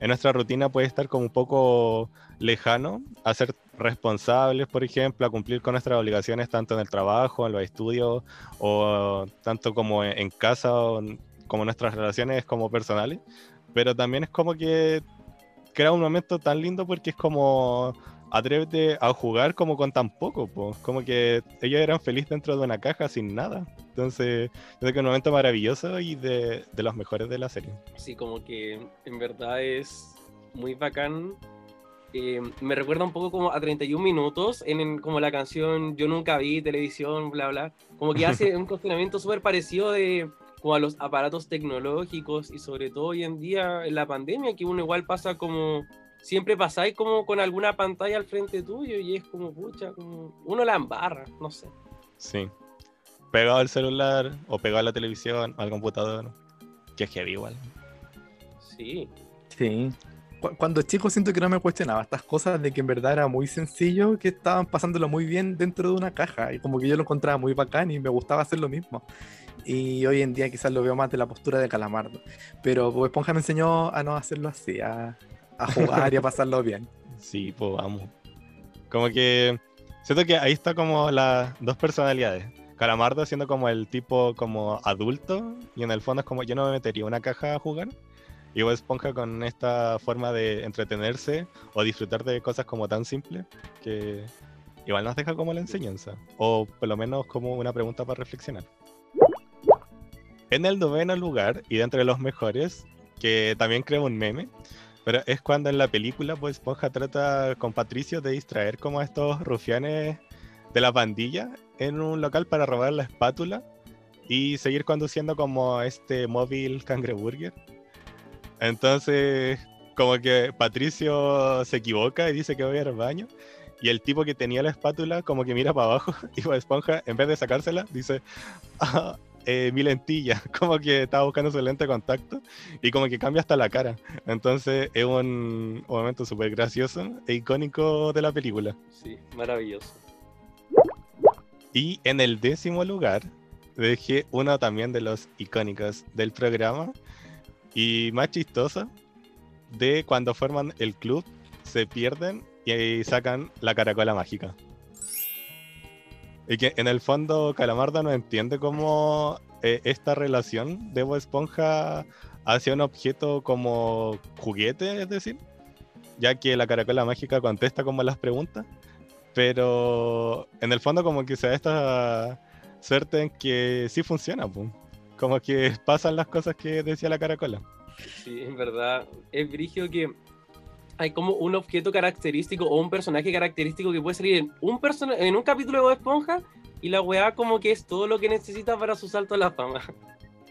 en nuestra rutina puede estar como un poco lejano a ser responsables, por ejemplo, a cumplir con nuestras obligaciones tanto en el trabajo, en los estudios, o tanto como en, casa, o como nuestras relaciones como personales. Pero también es como que crea un momento tan lindo porque es como atrévete a jugar como con tan poco, po. como que ellos eran felices dentro de una caja sin nada. Entonces, creo que es un momento maravilloso y de, de los mejores de la serie. Sí, como que en verdad es muy bacán. Eh, me recuerda un poco como a 31 minutos, en, en como la canción Yo nunca vi televisión, bla, bla. Como que hace un cuestionamiento súper parecido de como a los aparatos tecnológicos y sobre todo hoy en día en la pandemia, que uno igual pasa como, siempre pasáis como con alguna pantalla al frente tuyo y es como, pucha, como uno la embarra, no sé. Sí. Pegado al celular o pegado a la televisión o al computador. Que es heavy igual. Sí, Sí. Cu- Cuando chico siento que no me cuestionaba estas cosas de que en verdad era muy sencillo, que estaban pasándolo muy bien dentro de una caja y como que yo lo encontraba muy bacán y me gustaba hacer lo mismo. Y hoy en día quizás lo veo más de la postura de Calamardo. Pero Bob Esponja me enseñó a no hacerlo así, a, a jugar y a pasarlo bien. Sí, pues vamos. Como que siento que ahí está como las dos personalidades. Calamardo siendo como el tipo como adulto y en el fondo es como yo no me metería una caja a jugar. Y Bob Esponja con esta forma de entretenerse o disfrutar de cosas como tan simples que igual nos deja como la enseñanza. O por lo menos como una pregunta para reflexionar. En el noveno lugar y dentro de los mejores, que también creo un meme, pero es cuando en la película pues Esponja trata con Patricio de distraer como a estos rufianes de la pandilla en un local para robar la espátula y seguir conduciendo como este móvil cangreburger. Entonces, como que Patricio se equivoca y dice que voy al baño. Y el tipo que tenía la espátula como que mira para abajo y Esponja, en vez de sacársela, dice, "Ah, eh, mi lentilla, como que estaba buscando su lente de contacto y como que cambia hasta la cara. Entonces es un, un momento súper gracioso e icónico de la película. sí, maravilloso. Y en el décimo lugar dejé uno también de los icónicos del programa y más chistoso de cuando forman el club, se pierden y sacan la caracola mágica. Y que en el fondo Calamardo no entiende cómo eh, esta relación de Bob Esponja hacia un objeto como juguete, es decir, ya que la caracola mágica contesta como las preguntas, pero en el fondo como que se da esta suerte en que sí funciona, como que pasan las cosas que decía la caracola. Sí, en verdad, es brígido que hay como un objeto característico o un personaje característico que puede salir en un, en un capítulo de Bob Esponja y la weá como que es todo lo que necesita para su salto a la fama.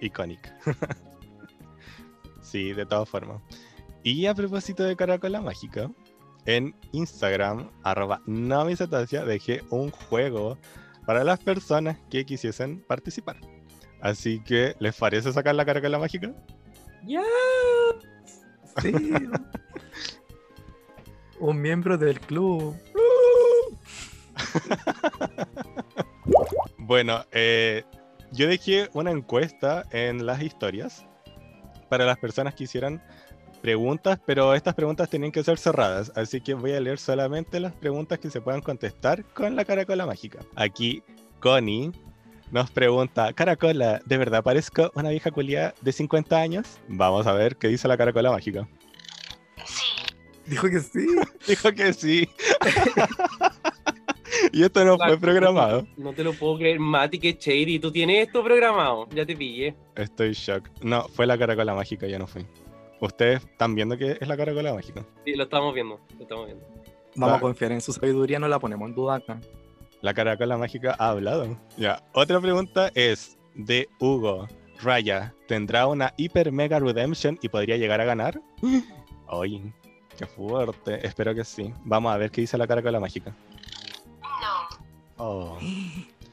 Iconic. sí, de todas formas. Y a propósito de Caracola Mágica, en Instagram, arroba Namisetasia, dejé un juego para las personas que quisiesen participar. Así que, ¿les parece sacar la Caracola Mágica? ¡Ya! Sí. Un miembro del club. Bueno, eh, yo dejé una encuesta en las historias para las personas que hicieran preguntas, pero estas preguntas tenían que ser cerradas, así que voy a leer solamente las preguntas que se puedan contestar con la caracola mágica. Aquí, Connie nos pregunta, Caracola, ¿de verdad parezco una vieja culia de 50 años? Vamos a ver qué dice la caracola mágica. Dijo que sí. Dijo que sí. y esto no fue programado. No te lo puedo creer, Mati, que shady. Tú tienes esto programado. Ya te pillé. Estoy shock. No, fue la caracola mágica, yo no fui. Ustedes están viendo que es la caracola mágica. Sí, lo estamos viendo. Lo estamos viendo. Vamos Va. a confiar en su sabiduría, no la ponemos en duda acá. La caracola mágica ha hablado. Ya. Otra pregunta es de Hugo. Raya, ¿tendrá una hiper mega redemption y podría llegar a ganar? Ay, qué fuerte. Espero que sí. Vamos a ver qué dice la caracola mágica. No. Oh.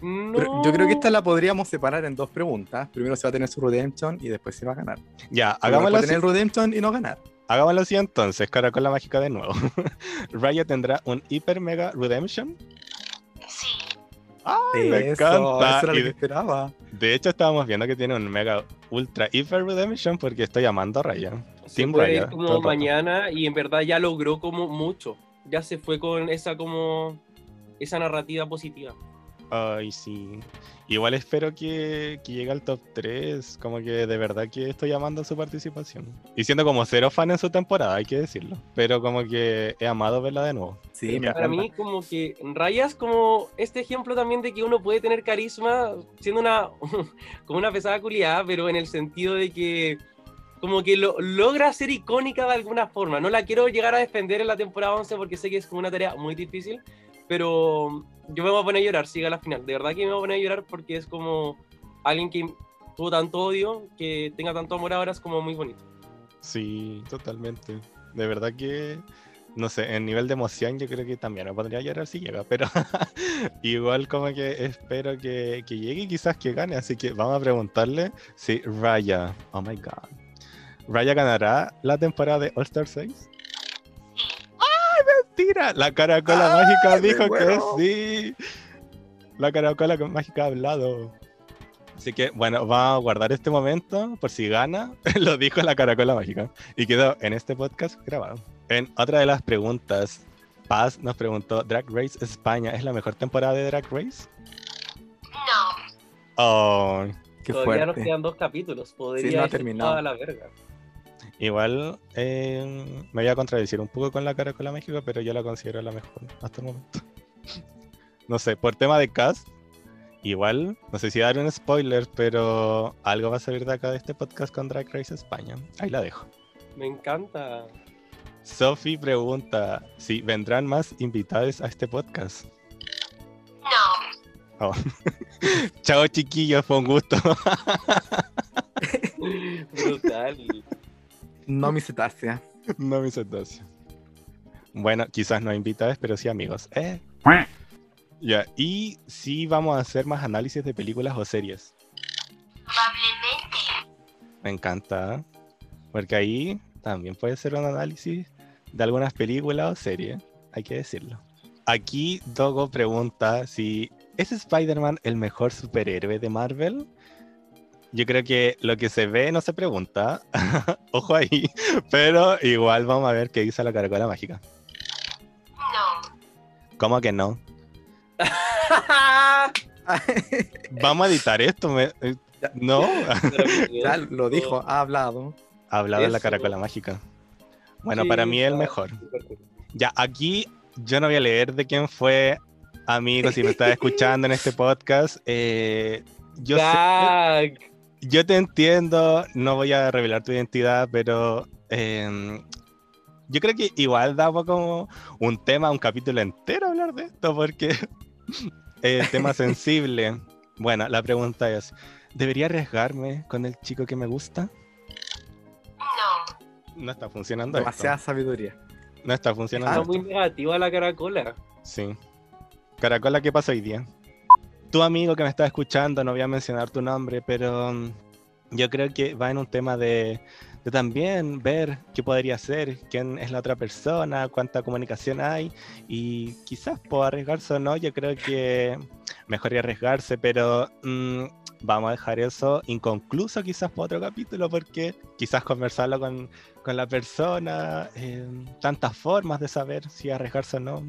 Pero yo creo que esta la podríamos separar en dos preguntas. Primero se va a tener su redemption y después se va a ganar. Ya, Hagámoslo hagámoslo tener redemption y no ganar. hagámoslo así entonces, Caracola Mágica de nuevo. Raya tendrá un hiper mega redemption. ¡Ay, me Eso, encanta! eso era Y lo que esperaba. de hecho, estábamos viendo que tiene un mega ultra hiper redemption porque estoy amando a Raya. Se Team puede Raya, ir como mañana y en verdad ya logró como mucho. Ya se fue con esa como esa narrativa positiva. Ay, sí. Igual espero que, que llegue al top 3. Como que de verdad que estoy amando su participación. Y siendo como cero fan en su temporada, hay que decirlo. Pero como que he amado verla de nuevo. Sí, me Para mí como que Raya es como este ejemplo también de que uno puede tener carisma siendo una como una pesada culiada, pero en el sentido de que como que lo, logra ser icónica de alguna forma. No la quiero llegar a defender en la temporada 11 porque sé que es como una tarea muy difícil, pero yo me voy a poner a llorar, siga la final. De verdad que me voy a poner a llorar porque es como alguien que tuvo tanto odio, que tenga tanto amor ahora es como muy bonito. Sí, totalmente. De verdad que, no sé, en nivel de emoción yo creo que también me pondría a llorar si llega, pero igual como que espero que, que llegue y quizás que gane. Así que vamos a preguntarle si Raya, oh my god, Raya ganará la temporada de All Star 6. ¡Ay, mentira! La caracola mágica ¡Ay, me dijo que sí. La caracola mágica ha hablado. Así que, bueno, vamos a guardar este momento por si gana. Lo dijo la caracola mágica. Y quedó en este podcast grabado. En otra de las preguntas, Paz nos preguntó: ¿Drag Race España es la mejor temporada de Drag Race? No. Oh, Qué Todavía nos fuerte. quedan dos capítulos, podría no ha irse terminado. toda la verga. Igual eh, me voy a contradecir un poco con la caracola mágica, pero yo la considero la mejor hasta el momento. No sé, por tema de cast, igual, no sé si dar un spoiler, pero algo va a salir de acá de este podcast con Drag Race España. Ahí la dejo. Me encanta. Sophie pregunta si vendrán más invitados a este podcast. No. Chao chiquillos, fue un gusto. Brutal. No mi cetácea. no me sentencia. Bueno, quizás no invitados, pero sí amigos. Eh. Ya, y sí vamos a hacer más análisis de películas o series. Me encanta. ¿eh? Porque ahí también puede ser un análisis de algunas películas o series, hay que decirlo. Aquí Dogo pregunta si ¿es Spider-Man el mejor superhéroe de Marvel? Yo creo que lo que se ve no se pregunta. Ojo ahí. Pero igual vamos a ver qué dice la caracola mágica. No. ¿Cómo que no? Vamos a editar esto. me- eh. No. Ya lo dijo, ha hablado. Ha hablado de la Eso. caracola mágica. Bueno, Sí, para mí el mejor. Ya, aquí yo no voy a leer de quién fue, amigo, si me estás escuchando en este podcast. eh, yo, sé-. Yo te entiendo, no voy a revelar tu identidad, pero em, yo creo que igual daba como un tema, un capítulo entero hablar de esto, porque es tema sensible. Bueno, la pregunta es, ¿debería arriesgarme con el chico que me gusta? No. No está funcionando esto. Demasiada sabiduría. No está Está funcionando. muy negativa la caracola. Sí. Caracola, ¿qué pasa hoy día? Tu amigo que me está escuchando, no voy a mencionar tu nombre, pero mm, yo creo que va en un tema de, de también ver qué podría ser, quién es la otra persona, cuánta comunicación hay y quizás puedo arriesgarse o no. Yo creo que mejor arriesgarse, pero mm, vamos a dejar eso inconcluso quizás para otro capítulo porque quizás conversarlo con, con la persona, eh, tantas formas de saber si arriesgarse o no.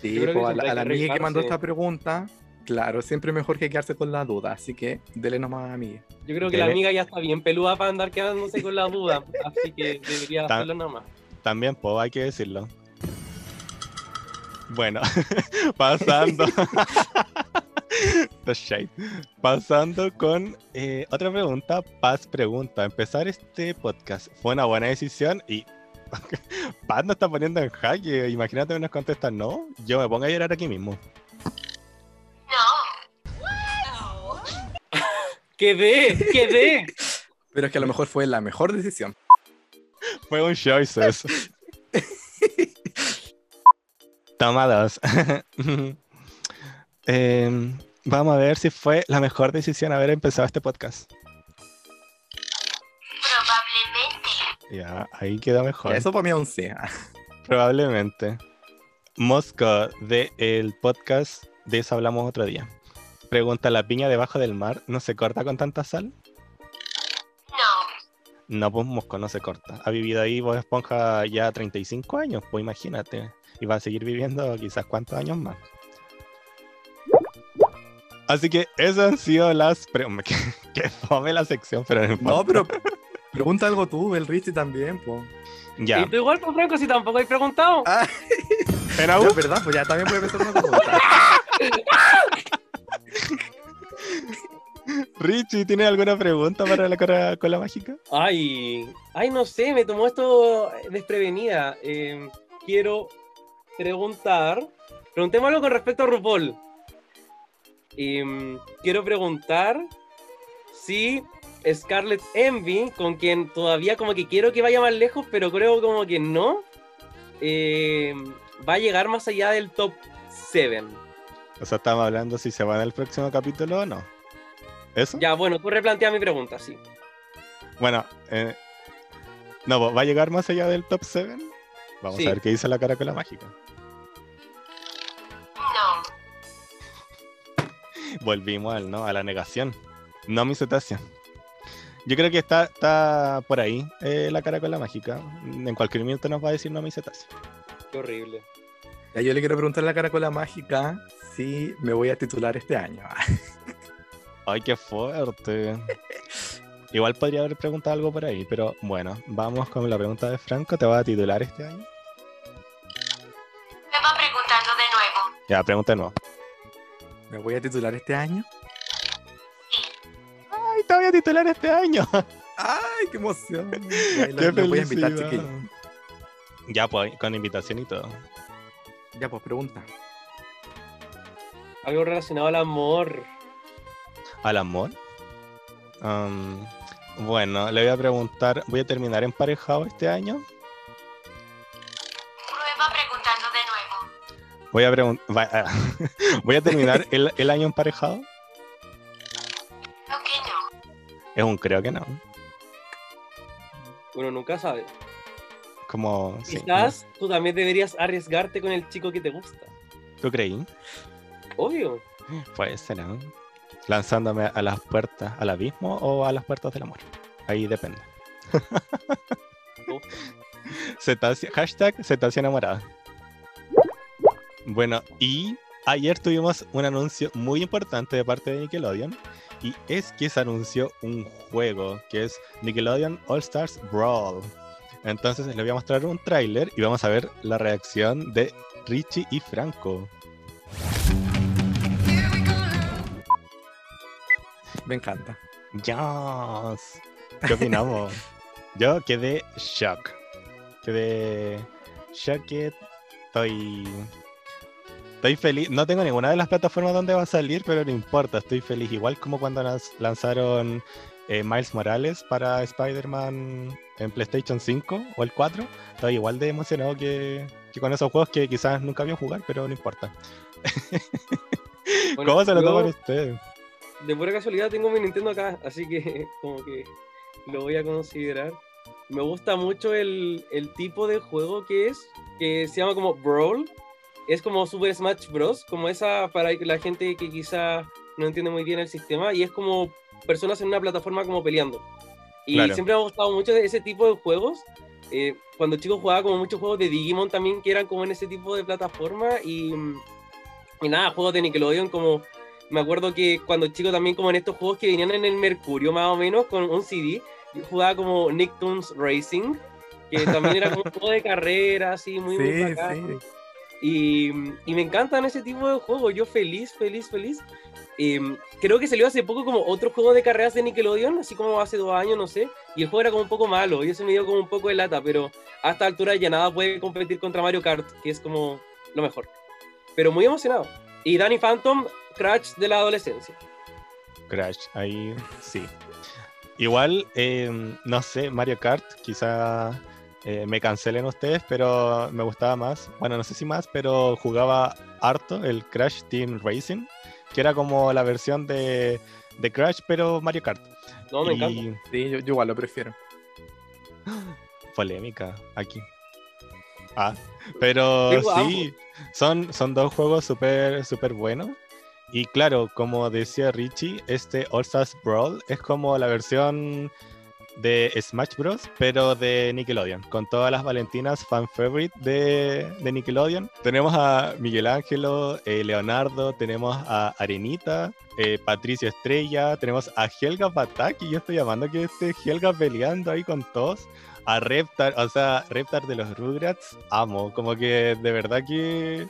Sí, Yo creo que pues, a la, a la que amiga que mandó esta pregunta, claro, siempre mejor que quedarse con la duda. Así que dele nomás a mí. Yo creo que la amiga ya está bien peluda para andar quedándose con la duda. Así que debería Ta- hacerlo nomás. También, pues, hay que decirlo. Bueno, pasando. The shade. Pasando con eh, otra pregunta. Paz pregunta: ¿Empezar este podcast fue una buena decisión? Y Paz nos está poniendo en jaque. Imagínate que nos contesta no. Yo me pongo a llorar aquí mismo. ¡Quedé! ¡Quedé! Pero es que a lo mejor fue la mejor decisión. Fue un choices. Toma dos. Em, Vamos a ver si fue la mejor decisión haber empezado este podcast. Probablemente. Ya, ahí quedó mejor. Ya, Eso para mí sí. Probablemente. Mosco de el podcast de eso hablamos otro día. Pregunta, ¿la piña debajo del mar no se corta con tanta sal? No. No, pues Mosco no se corta. Ha vivido ahí Bob Esponja ya 35 años, pues imagínate. Y va a seguir viviendo quizás cuántos años más. Así que esas han sido las... Que, que fome la sección, pero no importa. No, pero pregunta algo tú, el Richie también, po. Ya. Y tú igual, pues, Franco, si tampoco hay preguntado. Ah, Era ya, un- verdad, pues ya también puede empezar una pregunta. Richie, ¿tienes alguna pregunta para la cola, cola mágica? Ay, ay, no sé, me tomó esto desprevenida. Eh, quiero preguntar, preguntemos algo con respecto a RuPaul. Em, quiero preguntar si Scarlett Envy, con quien todavía como que quiero que vaya más lejos, pero creo como que no, em, va a llegar más allá del top 7. O sea, estamos hablando si se va en el próximo capítulo o no. ¿Eso? Ya, bueno, tú replantea mi pregunta, sí. Bueno, eh, no, ¿va a llegar más allá del top 7? Vamos Sí. a ver qué dice la caracola mágica. No. Volvimos al no, a la negación. No mi cetácea. Yo creo que está, está por ahí eh, la caracola mágica. En cualquier momento nos va a decir no mi cetácea. Qué horrible. Ya, yo le quiero preguntar a la caracola mágica si me voy a titular este año. Ay, qué fuerte. Igual podría haber preguntado algo por ahí, pero bueno, vamos con la pregunta de Franco. ¿Te vas a titular este año? Me va preguntando de nuevo. Ya, pregunta de nuevo. ¿Me voy a titular este año? ¡Ay, te voy a titular este año! ¡Ay, qué emoción! Ya, ¡Qué voy a invitar, chiquillos. Ya, pues, con invitación y todo. Ya, pues pregunta. Algo relacionado al amor. ¿Al amor? Am, bueno, le voy a preguntar, ¿voy a terminar emparejado este año? Prueba preguntando de nuevo. Voy a preguntar, ¿voy a terminar el, el año emparejado? Creo que no. Es un creo que no. Uno nunca sabe. Como, sí, Quizás tú también deberías arriesgarte con el chico que te gusta. ¿Tú creí? Obvio. Puede ser, ¿no? Lanzándome a las puertas, al abismo o a las puertas del amor. Ahí depende. Hashtag cetácea enamorada. Bueno, y ayer tuvimos un anuncio muy importante de parte de Nickelodeon. Y es que se anunció un juego que es Nickelodeon All Stars Brawl. Entonces les voy a mostrar un tráiler y vamos a ver la reacción de Richie y Franco. Me encanta. Yes. ¿Qué opinamos? Yo quedé shock. Quedé shocked. Estoy. Estoy feliz. No tengo ninguna de las plataformas donde va a salir, pero no importa. Estoy feliz. Igual como cuando lanzaron eh, Miles Morales para Spider-Man en PlayStation 5 o el 4. Estoy igual de emocionado que, que con esos juegos que quizás nunca había jugar, pero no importa. Bueno, ¿Cómo se lo toman ustedes? De pura casualidad tengo mi Nintendo acá, así que como que lo voy a considerar. Me gusta mucho el, el tipo de juego que es, que se llama como Brawl. Es como Super Smash Bros. Como esa para la gente que quizá no entiende muy bien el sistema. Y es como personas en una plataforma como peleando. Y Claro. siempre me ha gustado mucho ese tipo de juegos. Eh, cuando chico jugaba como muchos juegos de Digimon también que eran como en ese tipo de plataforma. Y, y nada, juegos de Nickelodeon como me acuerdo que cuando chico también como en estos juegos que venían en el Mercurio más o menos con un CD, yo jugaba como Nicktoons Racing, que también era como un juego de carrera, así muy, muy Sí, bacán. sí. Y, me encantan ese tipo de juegos, yo feliz, feliz, feliz. Em, creo que salió hace poco como otro juego de carreras de Nickelodeon, así como hace dos años, no sé, y el juego era como un poco malo, y eso me dio como un poco de lata, pero a esta altura ya nada puede competir contra Mario Kart, que es como lo mejor. Pero muy emocionado. Y Danny Phantom, Crash de la adolescencia. Crash, ahí sí. Igual, eh, no sé, Mario Kart, quizá eh, me cancelen ustedes, pero me gustaba más. Bueno, no sé si más, pero jugaba harto el Crash Team Racing. que era como la versión de, de Crash, pero Mario Kart. No, me Y- encanta. Sí, yo, yo igual lo prefiero. Polémica aquí. Ah, pero sí, son, son dos juegos súper súper buenos. Y claro, como decía Richie, este All Stars Brawl es como la versión de Smash Bros, pero de Nickelodeon, con todas las Valentinas fan favorite de, de Nickelodeon. Tenemos a Miguel Ángelo, eh, Leonardo, tenemos a Arenita, eh, Patricia Estrella, tenemos a Helga Pataki, yo estoy llamando que esté Helga peleando ahí con todos. A Reptar, o sea, Reptar de los Rugrats, amo, como que de verdad que,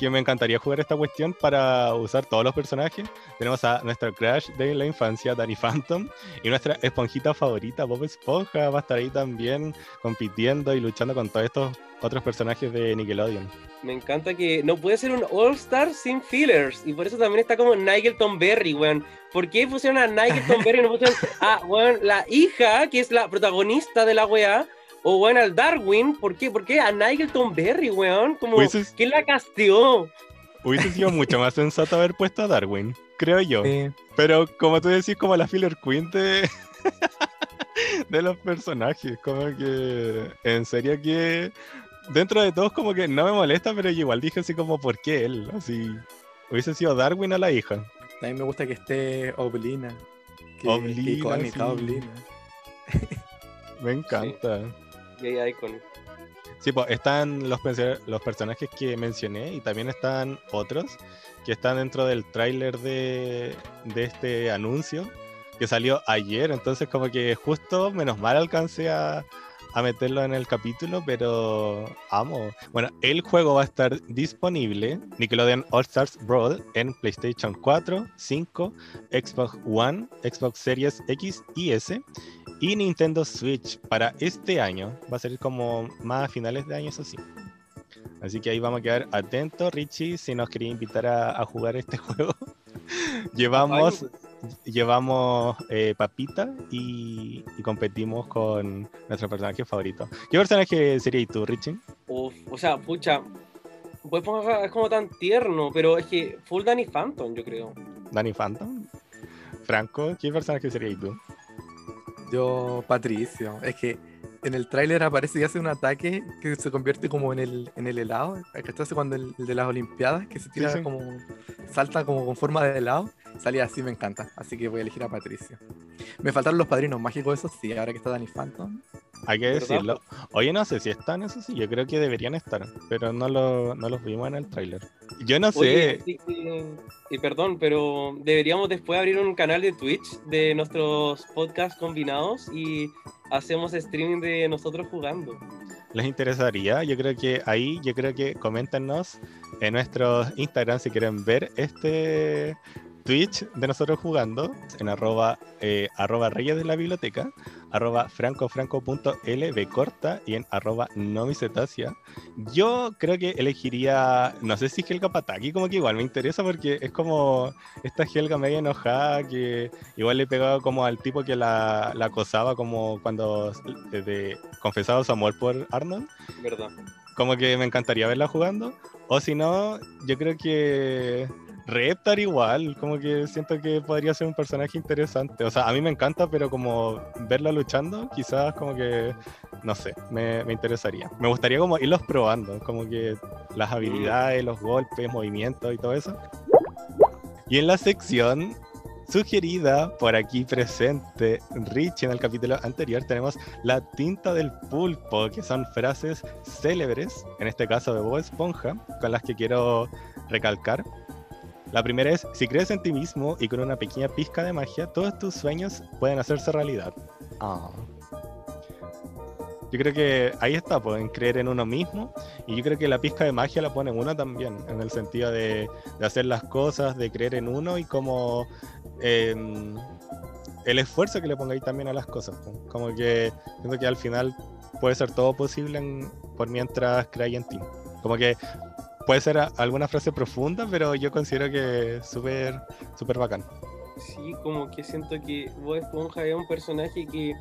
que me encantaría jugar esta cuestión para usar todos los personajes. Tenemos a nuestro crush de la infancia, Danny Phantom, y nuestra esponjita favorita, Bob Esponja, va a estar ahí también compitiendo y luchando con todos estos otros personajes de Nickelodeon. Me encanta que no puede ser un All-Star sin fillers. Y por eso también está como Nigel Tom Berry, weón. ¿Por qué pusieron a Nigel Tom Berry y no pusieron a, weón, la hija, que es la protagonista de la weá? O, weón, al Darwin. ¿Por qué? ¿Por qué a Nigel Berry, weón? Como, Hubiese, ¿quién la casteó? hubiese sido mucho más sensato haber puesto a Darwin, creo yo. Sí. Pero como tú decís, como la filler queen de, de los personajes, como que en serio que dentro de todos como que no me molesta, pero yo igual dije así como, ¿por qué él? Así, hubiese sido Darwin a la hija. También me gusta que esté Oblina. Que, que Oblina, icónica sí. Oblina. Me encanta. Sí, pues están los personajes que mencioné y también están otros que están dentro del tráiler de, de este anuncio que salió ayer. Entonces como que justo, menos mal alcancé a, a meterlo en el capítulo, pero amo. Bueno, el juego va a estar disponible, Nickelodeon All Stars Brawl, en PlayStation 4, 5, Xbox One, Xbox Series X y S y Nintendo Switch para este año. Va a ser como más a finales de año, eso sí. Así que ahí vamos a quedar atentos, Richie, si nos quería invitar a, a jugar este juego. llevamos llevamos eh, papita y, y competimos con nuestro personaje favorito. ¿Qué personaje sería tú, Richie? Uf, o sea, pucha. Pues ponga- es como tan tierno, pero es que full Danny Phantom, yo creo. Danny Phantom. Franco, ¿qué personaje sería tú? Yo, Patricio. Es que en el tráiler aparece y hace un ataque que se convierte como en el, en el helado. ¿Cachaste cuando el, el de las Olimpiadas? Que se tira sí. como. salta como con forma de helado. Salía así, me encanta. Así que voy a elegir a Patricio. Me faltaron los padrinos mágicos, eso sí, ahora que está Danny Phantom. Hay que decirlo. Oye, no sé si están, eso sí, yo creo que deberían estar, pero no, lo, no los vimos en el tráiler. Yo no Oye, sé, sí, y perdón, pero deberíamos después abrir un canal de Twitch de nuestros podcasts combinados y hacemos streaming de nosotros jugando. ¿les interesaría? Yo creo que ahí, yo creo que coméntenos en nuestro Instagram si quieren ver este Twitch de nosotros jugando en arroba, eh, arroba reyes de la biblioteca, arroba francofranco.lb corta y en arroba nomisetasia. Yo creo que elegiría, no sé si Helga Pataki, como que igual me interesa porque es como esta Helga media enojada que igual le pegaba como al tipo que la, la acosaba como cuando eh, de- confesaba su amor por Arnold ¿Verdad? como que me encantaría verla jugando. O si no, yo creo que Reptar igual, como que siento que podría ser un personaje interesante. O sea, a mí me encanta, pero como verla luchando, quizás como que, no sé, me, me interesaría. Me gustaría como irlos probando, como que las habilidades, los golpes, movimientos y todo eso. Y en la sección sugerida por aquí presente Rich en el capítulo anterior tenemos la tinta del pulpo, que son frases célebres, en este caso de Bob Esponja, con las que quiero recalcar. La primera es, si crees en ti mismo y con una pequeña pizca de magia, todos tus sueños pueden hacerse realidad. Ah. Yo creo que ahí está, pueden creer en uno mismo. Y yo creo que la pizca de magia la pone en uno también, en el sentido de, de hacer las cosas, de creer en uno y como em, el esfuerzo que le pongáis también a las cosas. Como que siento que al final puede ser todo posible en- por mientras creáis en ti. Como que puede ser a- alguna frase profunda, pero yo considero que es súper, súper bacán. Sí, como que siento que Bob Esponja es un personaje que,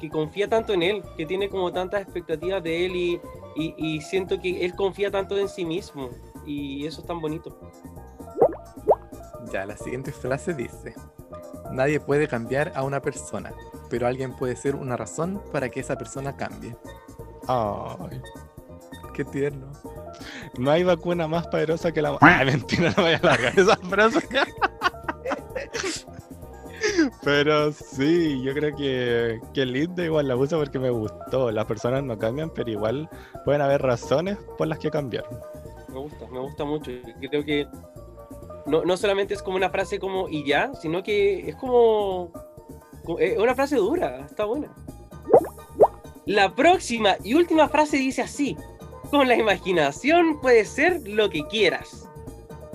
que confía tanto en él, que tiene como tantas expectativas de él y, y, y siento que él confía tanto en sí mismo y eso es tan bonito. Ya, la siguiente frase dice: Nadie puede cambiar a una persona, pero alguien puede ser una razón para que esa persona cambie. Ay, Qué tierno. No hay vacuna más poderosa que la. Ah, mentira, no vaya a largar esa frase. Pero sí, yo creo que, que linda igual la puse porque me gustó. Las personas no cambian, pero igual pueden haber razones por las que cambiar. Me gusta, me gusta mucho. Creo que no, no solamente es como una frase como y ya, sino que es como, como- es una frase dura, está buena. La próxima y última frase dice así: Con la imaginación puedes ser lo que quieras.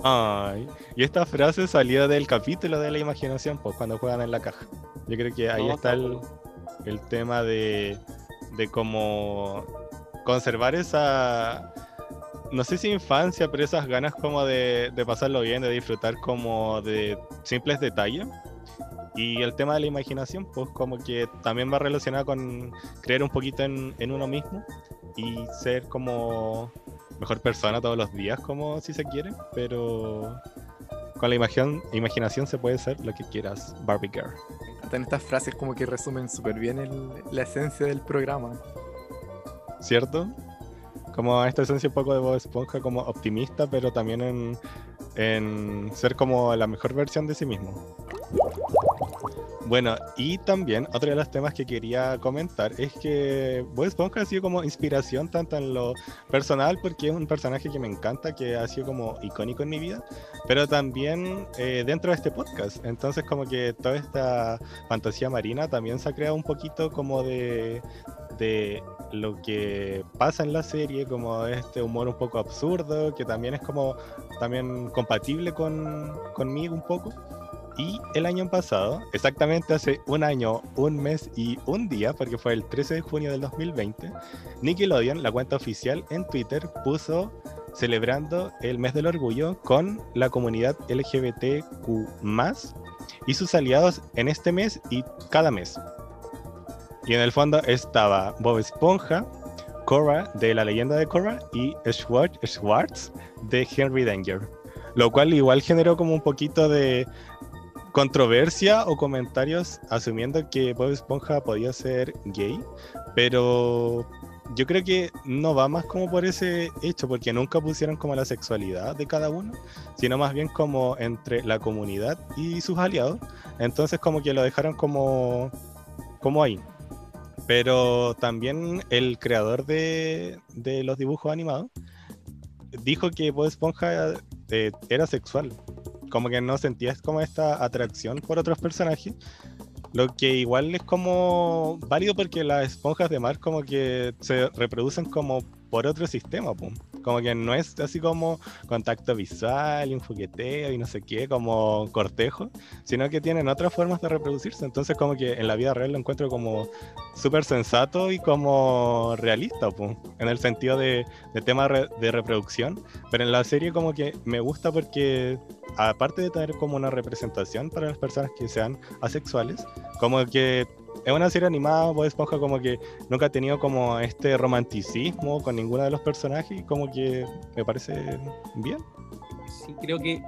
Ay, y esta frase salió del capítulo de la imaginación, pues cuando juegan en la caja. Yo creo que ahí No, está el, el tema de, de cómo conservar esa, no sé si infancia, pero esas ganas como de, de pasarlo bien, de disfrutar como de simples detalles. Y el tema de la imaginación, pues como que también va relacionado con creer un poquito en, en uno mismo y ser como mejor persona todos los días, como si se quiere, pero con la imaginación, imaginación se puede ser lo que quieras, Barbie Girl. Estas frases como que resumen súper bien el- la esencia del programa. ¿cierto? Como esta esencia un poco de Bob Esponja, como optimista, pero también en, en ser como la mejor versión de sí mismo. Bueno, y también otro de los temas que quería comentar es que Bob Esponja ha sido como inspiración tanto en lo personal, porque es un personaje que me encanta, que ha sido como icónico en mi vida, pero también eh, dentro de este podcast. Entonces como que toda esta fantasía marina también se ha creado un poquito como de, de lo que pasa en la serie, como este humor un poco absurdo, que también es como también compatible con, conmigo un poco. Y el año pasado, exactamente hace un año, un mes y un día, porque fue el 13 de junio del 2020, Nickelodeon, la cuenta oficial en Twitter, puso celebrando el mes del orgullo con la comunidad LGBTQ y sus aliados en este mes y cada mes. Y en el fondo estaba Bob Esponja, Korra de la leyenda de Korra y Schwartz, Schwartz de Henry Danger. Lo cual igual generó como un poquito de controversia o comentarios asumiendo que Bob Esponja podía ser gay, pero yo creo que no va más como por ese hecho, porque nunca pusieron como la sexualidad de cada uno, sino más bien como entre la comunidad y sus aliados. Entonces como que lo dejaron como, como ahí. Pero también el creador de, de los dibujos animados dijo que Bob Esponja eh, era sexual. Como que no sentías como esta atracción por otros personajes. Lo que igual es como válido porque las esponjas de mar como que se reproducen como por otro sistema, pum. Como que no es así como contacto visual, y un jugueteo y no sé qué, como cortejo, sino que tienen otras formas de reproducirse. Entonces como que en la vida real lo encuentro como súper sensato y como realista, en el sentido de, de tema de reproducción. Pero en la serie como que me gusta porque aparte de tener como una representación para las personas que sean asexuales, como que es una serie animada, Bob Esponja como que nunca ha tenido como este romanticismo con ninguno de los personajes como que me parece bien. Sí, creo que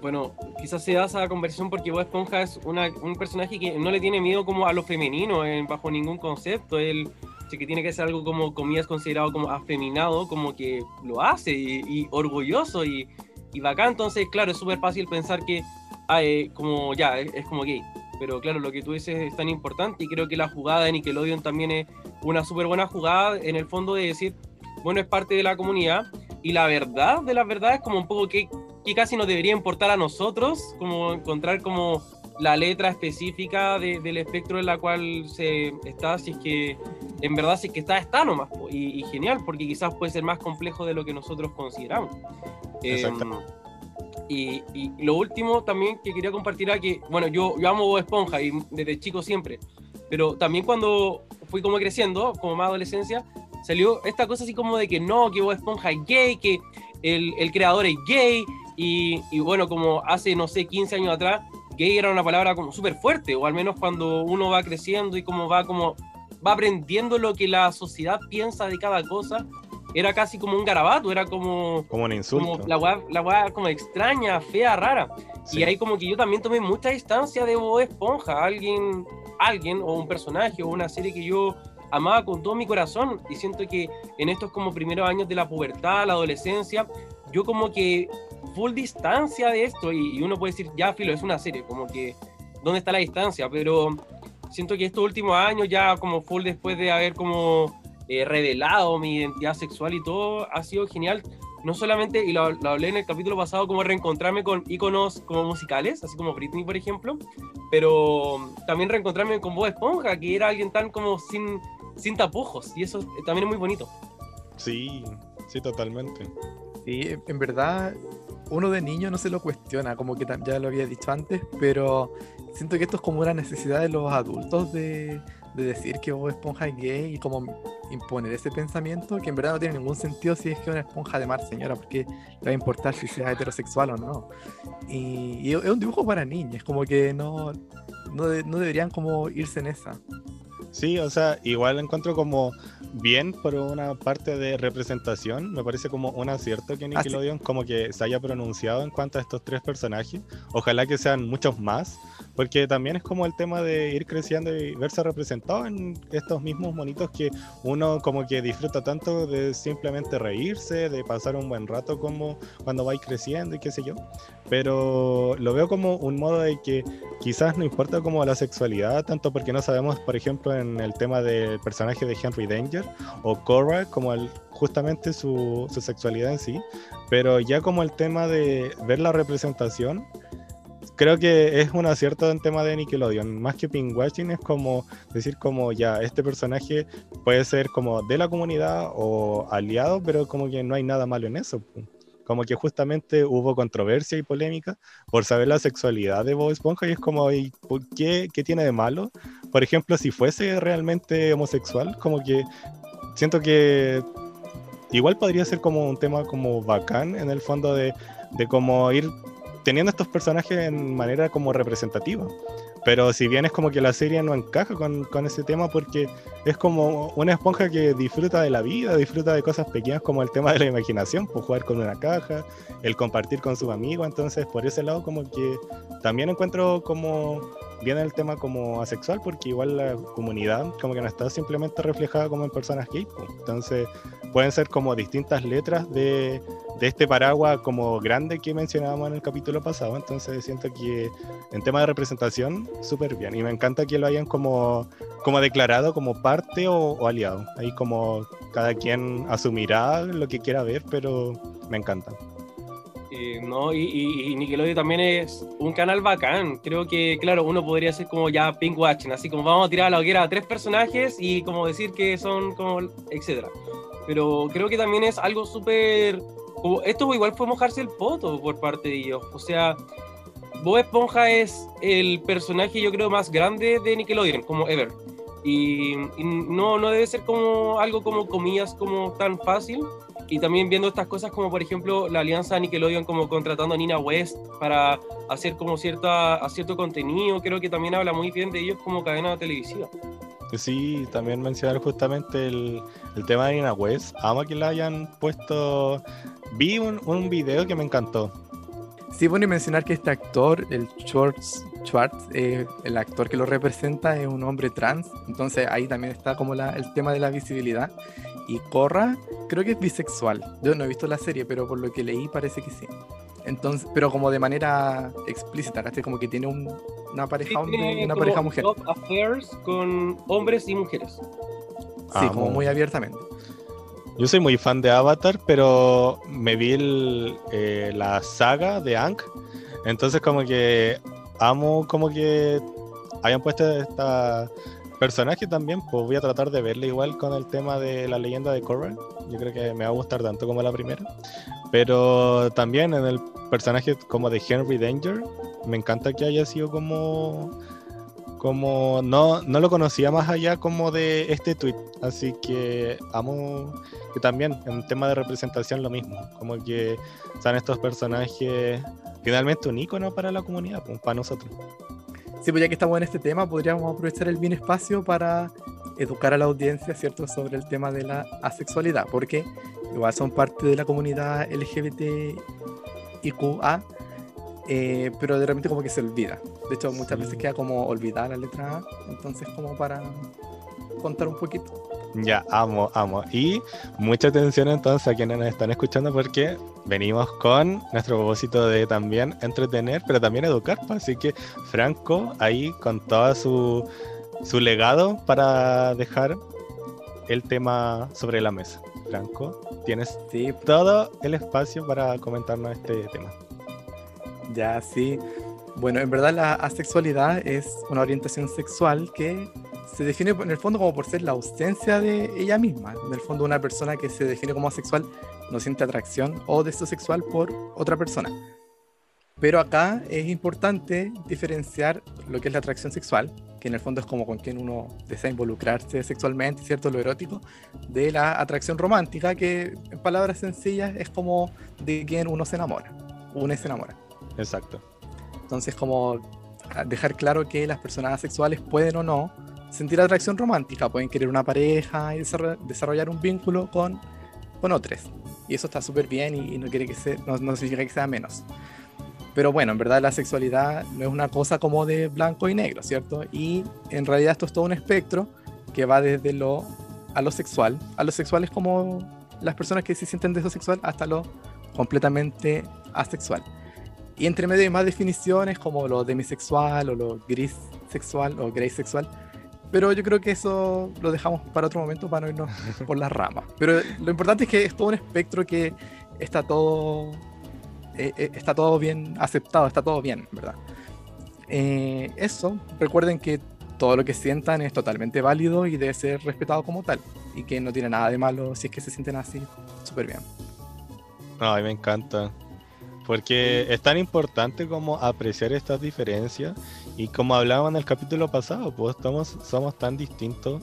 bueno, quizás se da esa conversión porque Bob Esponja es una- un personaje que no le tiene miedo como a lo femenino eh, bajo ningún concepto. Él, que tiene que ser algo como comillas considerado como afeminado, como que lo hace y, orgulloso y, y bacán. Entonces, claro, es súper fácil pensar que ah, eh, como ya, es como gay. Pero claro, lo que tú dices es tan importante y creo que la jugada de Nickelodeon también es una súper buena jugada en el fondo de decir, bueno, es parte de la comunidad y la verdad de la verdad es como un poco que, que casi nos debería importar a nosotros, como encontrar como la letra específica de- del espectro en la cual se está, si es que en verdad si es que está, está nomás, y, y genial, porque quizás puede ser más complejo de lo que nosotros consideramos. Exacto. Em, y, lo último también que quería compartir era que, bueno, yo, yo amo Bob Esponja y desde chico siempre, pero también cuando fui como creciendo, como más adolescencia, salió esta cosa así como de que no, que Bob Esponja es gay, que el, creador es gay, y, y bueno, como hace, no sé, 15 años atrás, gay era una palabra como súper fuerte, o al menos cuando uno va creciendo y como va como va aprendiendo lo que la sociedad piensa de cada cosa, era casi como un garabato, era como, Como un insulto. como la weá, la weá como extraña, fea, rara. Sí. Y ahí como que yo también tomé mucha distancia de Bob Esponja, alguien, alguien o un personaje o una serie que yo amaba con todo mi corazón y siento que en estos como primeros años de la pubertad, la adolescencia, yo como que full distancia de esto y, y uno puede decir, ya filo, es una serie, como que, ¿dónde está la distancia? Pero siento que estos últimos años ya como full después de haber como eh, revelado mi identidad sexual y todo, ha sido genial. No solamente, y lo, lo hablé en el capítulo pasado, como reencontrarme con íconos como musicales, así como Britney, por ejemplo, pero también reencontrarme con Bob Esponja, que era alguien tan como sin, sin tapujos, y eso también es muy bonito. Sí, sí, totalmente. Sí, en verdad, uno de niño no se lo cuestiona, como que ya lo había dicho antes, pero siento que esto es como una necesidad de los adultos de, de decir que Bob Esponja es gay y como imponer ese pensamiento que en verdad no tiene ningún sentido si es que una esponja de mar, señora, porque le va a importar si sea heterosexual o no. Y, es un dibujo para niños, como que no, no deberían como irse en esa. Sí, o sea, igual encuentro como bien por una parte de representación. Me parece como un acierto que Nickelodeon como que se haya pronunciado en cuanto a estos tres personajes. Ojalá que sean muchos más, porque también es como el tema de ir creciendo y verse representado en estos mismos monitos que uno como que disfruta tanto de simplemente reírse, de pasar un buen rato como cuando vais creciendo y qué sé yo. Pero lo veo como un modo de que quizás no importa como la sexualidad, tanto porque no sabemos, por ejemplo, en el tema del personaje de Henry Danger o Cora, como el, justamente su, su sexualidad en sí, pero ya como el tema de ver la representación, creo que es un acierto en tema de Nickelodeon, más que pinkwashing es como decir como ya, este personaje puede ser como de la comunidad o aliado, pero como que no hay nada malo en eso. Como que justamente hubo controversia y polémica por saber la sexualidad de Bob Esponja y es como, ¿y por qué, qué tiene de malo? Por ejemplo, si fuese realmente homosexual, como que siento que igual podría ser como un tema como bacán en el fondo de, de como ir teniendo estos personajes en manera como representativa. Pero si bien es como que la serie no encaja con, con ese tema porque es como una esponja que disfruta de la vida, disfruta de cosas pequeñas como el tema de la imaginación, pues jugar con una caja, el compartir con sus amigos, entonces por ese lado como que también encuentro como bien el tema como asexual porque igual la comunidad como que no está simplemente reflejada como en personas gay, entonces pueden ser como distintas letras de, de este paraguas como grande que mencionábamos en el capítulo pasado, entonces siento que en tema de representación súper bien. Y me encanta que lo hayan como, como declarado como parte o aliado, ahí como cada quien asumirá lo que quiera ver, pero me encanta. Eh, no, y, y- Nickelodeon también es un canal bacán. Creo que, claro, uno podría hacer como ya pink watching, así como vamos a tirar a la hoguera a tres personajes y como decir que son como, etcétera. Pero creo que también es algo súper. Esto igual fue mojarse el poto por parte de ellos. O sea, Bob Esponja es el personaje, yo creo, más grande de Nickelodeon, como ever. Y, y no, no debe ser como algo como comillas, como tan fácil. Y también viendo estas cosas como por ejemplo la alianza Nickelodeon como contratando a Nina West para hacer como cierta, a cierto contenido, creo que también habla muy bien de ellos como cadena televisiva. Sí, también mencionar justamente el, el tema de Nina West. Amo que la hayan puesto. Vi un, un video que me encantó. Sí, bueno, y mencionar que este actor, el Schwartz, Schwartz eh, el actor que lo representa es un hombre trans, entonces ahí también está como la- el tema de la visibilidad. Y Corra, creo que es bisexual. Yo no he visto la serie, pero por lo que leí parece que sí. Entonces, pero como de manera explícita, ¿cachai? Como que tiene un- una pareja hombre y Tiene una pareja mujer. love affairs con hombres y mujeres. Sí, como muy abiertamente. Yo soy muy fan de Avatar, pero me vi el, eh, la saga de Aang. Entonces, como que amo como que hayan puesto esta personaje también. Pues voy a tratar de verla igual con el tema de la leyenda de Korra. Yo creo que me va a gustar tanto como la primera. Pero también en el personaje como de Henry Danger, me encanta que haya sido como como no, no lo conocía más allá como de este tweet, así que amo que también en tema de representación lo mismo, como que son estos personajes finalmente un icono para la comunidad, pues, para nosotros. Sí, pues ya que estamos en este tema, podríamos aprovechar el bien espacio para educar a la audiencia, ¿cierto?, sobre el tema de la asexualidad, porque igual son parte de la comunidad LGBTIQA, eh, pero de repente como que se olvida. De hecho, muchas Sí. veces queda como olvidada la letra A, entonces como para contar un poquito. Ya, amo, amo. Y mucha atención entonces a quienes nos están escuchando porque venimos con nuestro propósito de también entretener, pero también educar. pues. Así que Franco ahí con todo su, su legado para dejar el tema sobre la mesa. Franco, tienes Sí, todo el espacio para comentarnos este tema. Ya, sí. Bueno, en verdad la asexualidad es una orientación sexual que se define en el fondo como por ser la ausencia de ella misma. En el fondo una persona que se define como asexual no siente atracción o deseo sexual por otra persona. Pero acá es importante diferenciar lo que es la atracción sexual, que en el fondo es como con quien uno desea involucrarse sexualmente, ¿cierto? Lo erótico, de la atracción romántica, que en palabras sencillas es como de quien uno se enamora, uno se enamora. Exacto. Entonces, como dejar claro que las personas asexuales pueden o no sentir atracción romántica, pueden querer una pareja y desarro- desarrollar un vínculo con, con otros. Y eso está súper bien y, y no, quiere que sea, no, no significa que sea menos. Pero bueno, en verdad la sexualidad no es una cosa como de blanco y negro, ¿cierto? Y en realidad esto es todo un espectro que va desde lo a lo sexual, a lo sexual es como las personas que se sienten deseo sexual hasta lo completamente asexual. Y entre medio hay más definiciones como lo demisexual o lo gris sexual o gray sexual. Pero yo creo que eso lo dejamos para otro momento para no irnos por las ramas. Pero lo importante es que es todo un espectro que está todo, eh, eh, está todo bien aceptado, está todo bien, ¿verdad? Eh, eso, recuerden que todo lo que sientan es totalmente válido y debe ser respetado como tal. Y que no tiene nada de malo si es que se sienten así, súper bien. Ay, me encanta. Porque es tan importante como apreciar estas diferencias y como hablábamos en el capítulo pasado, pues estamos, somos tan distintos,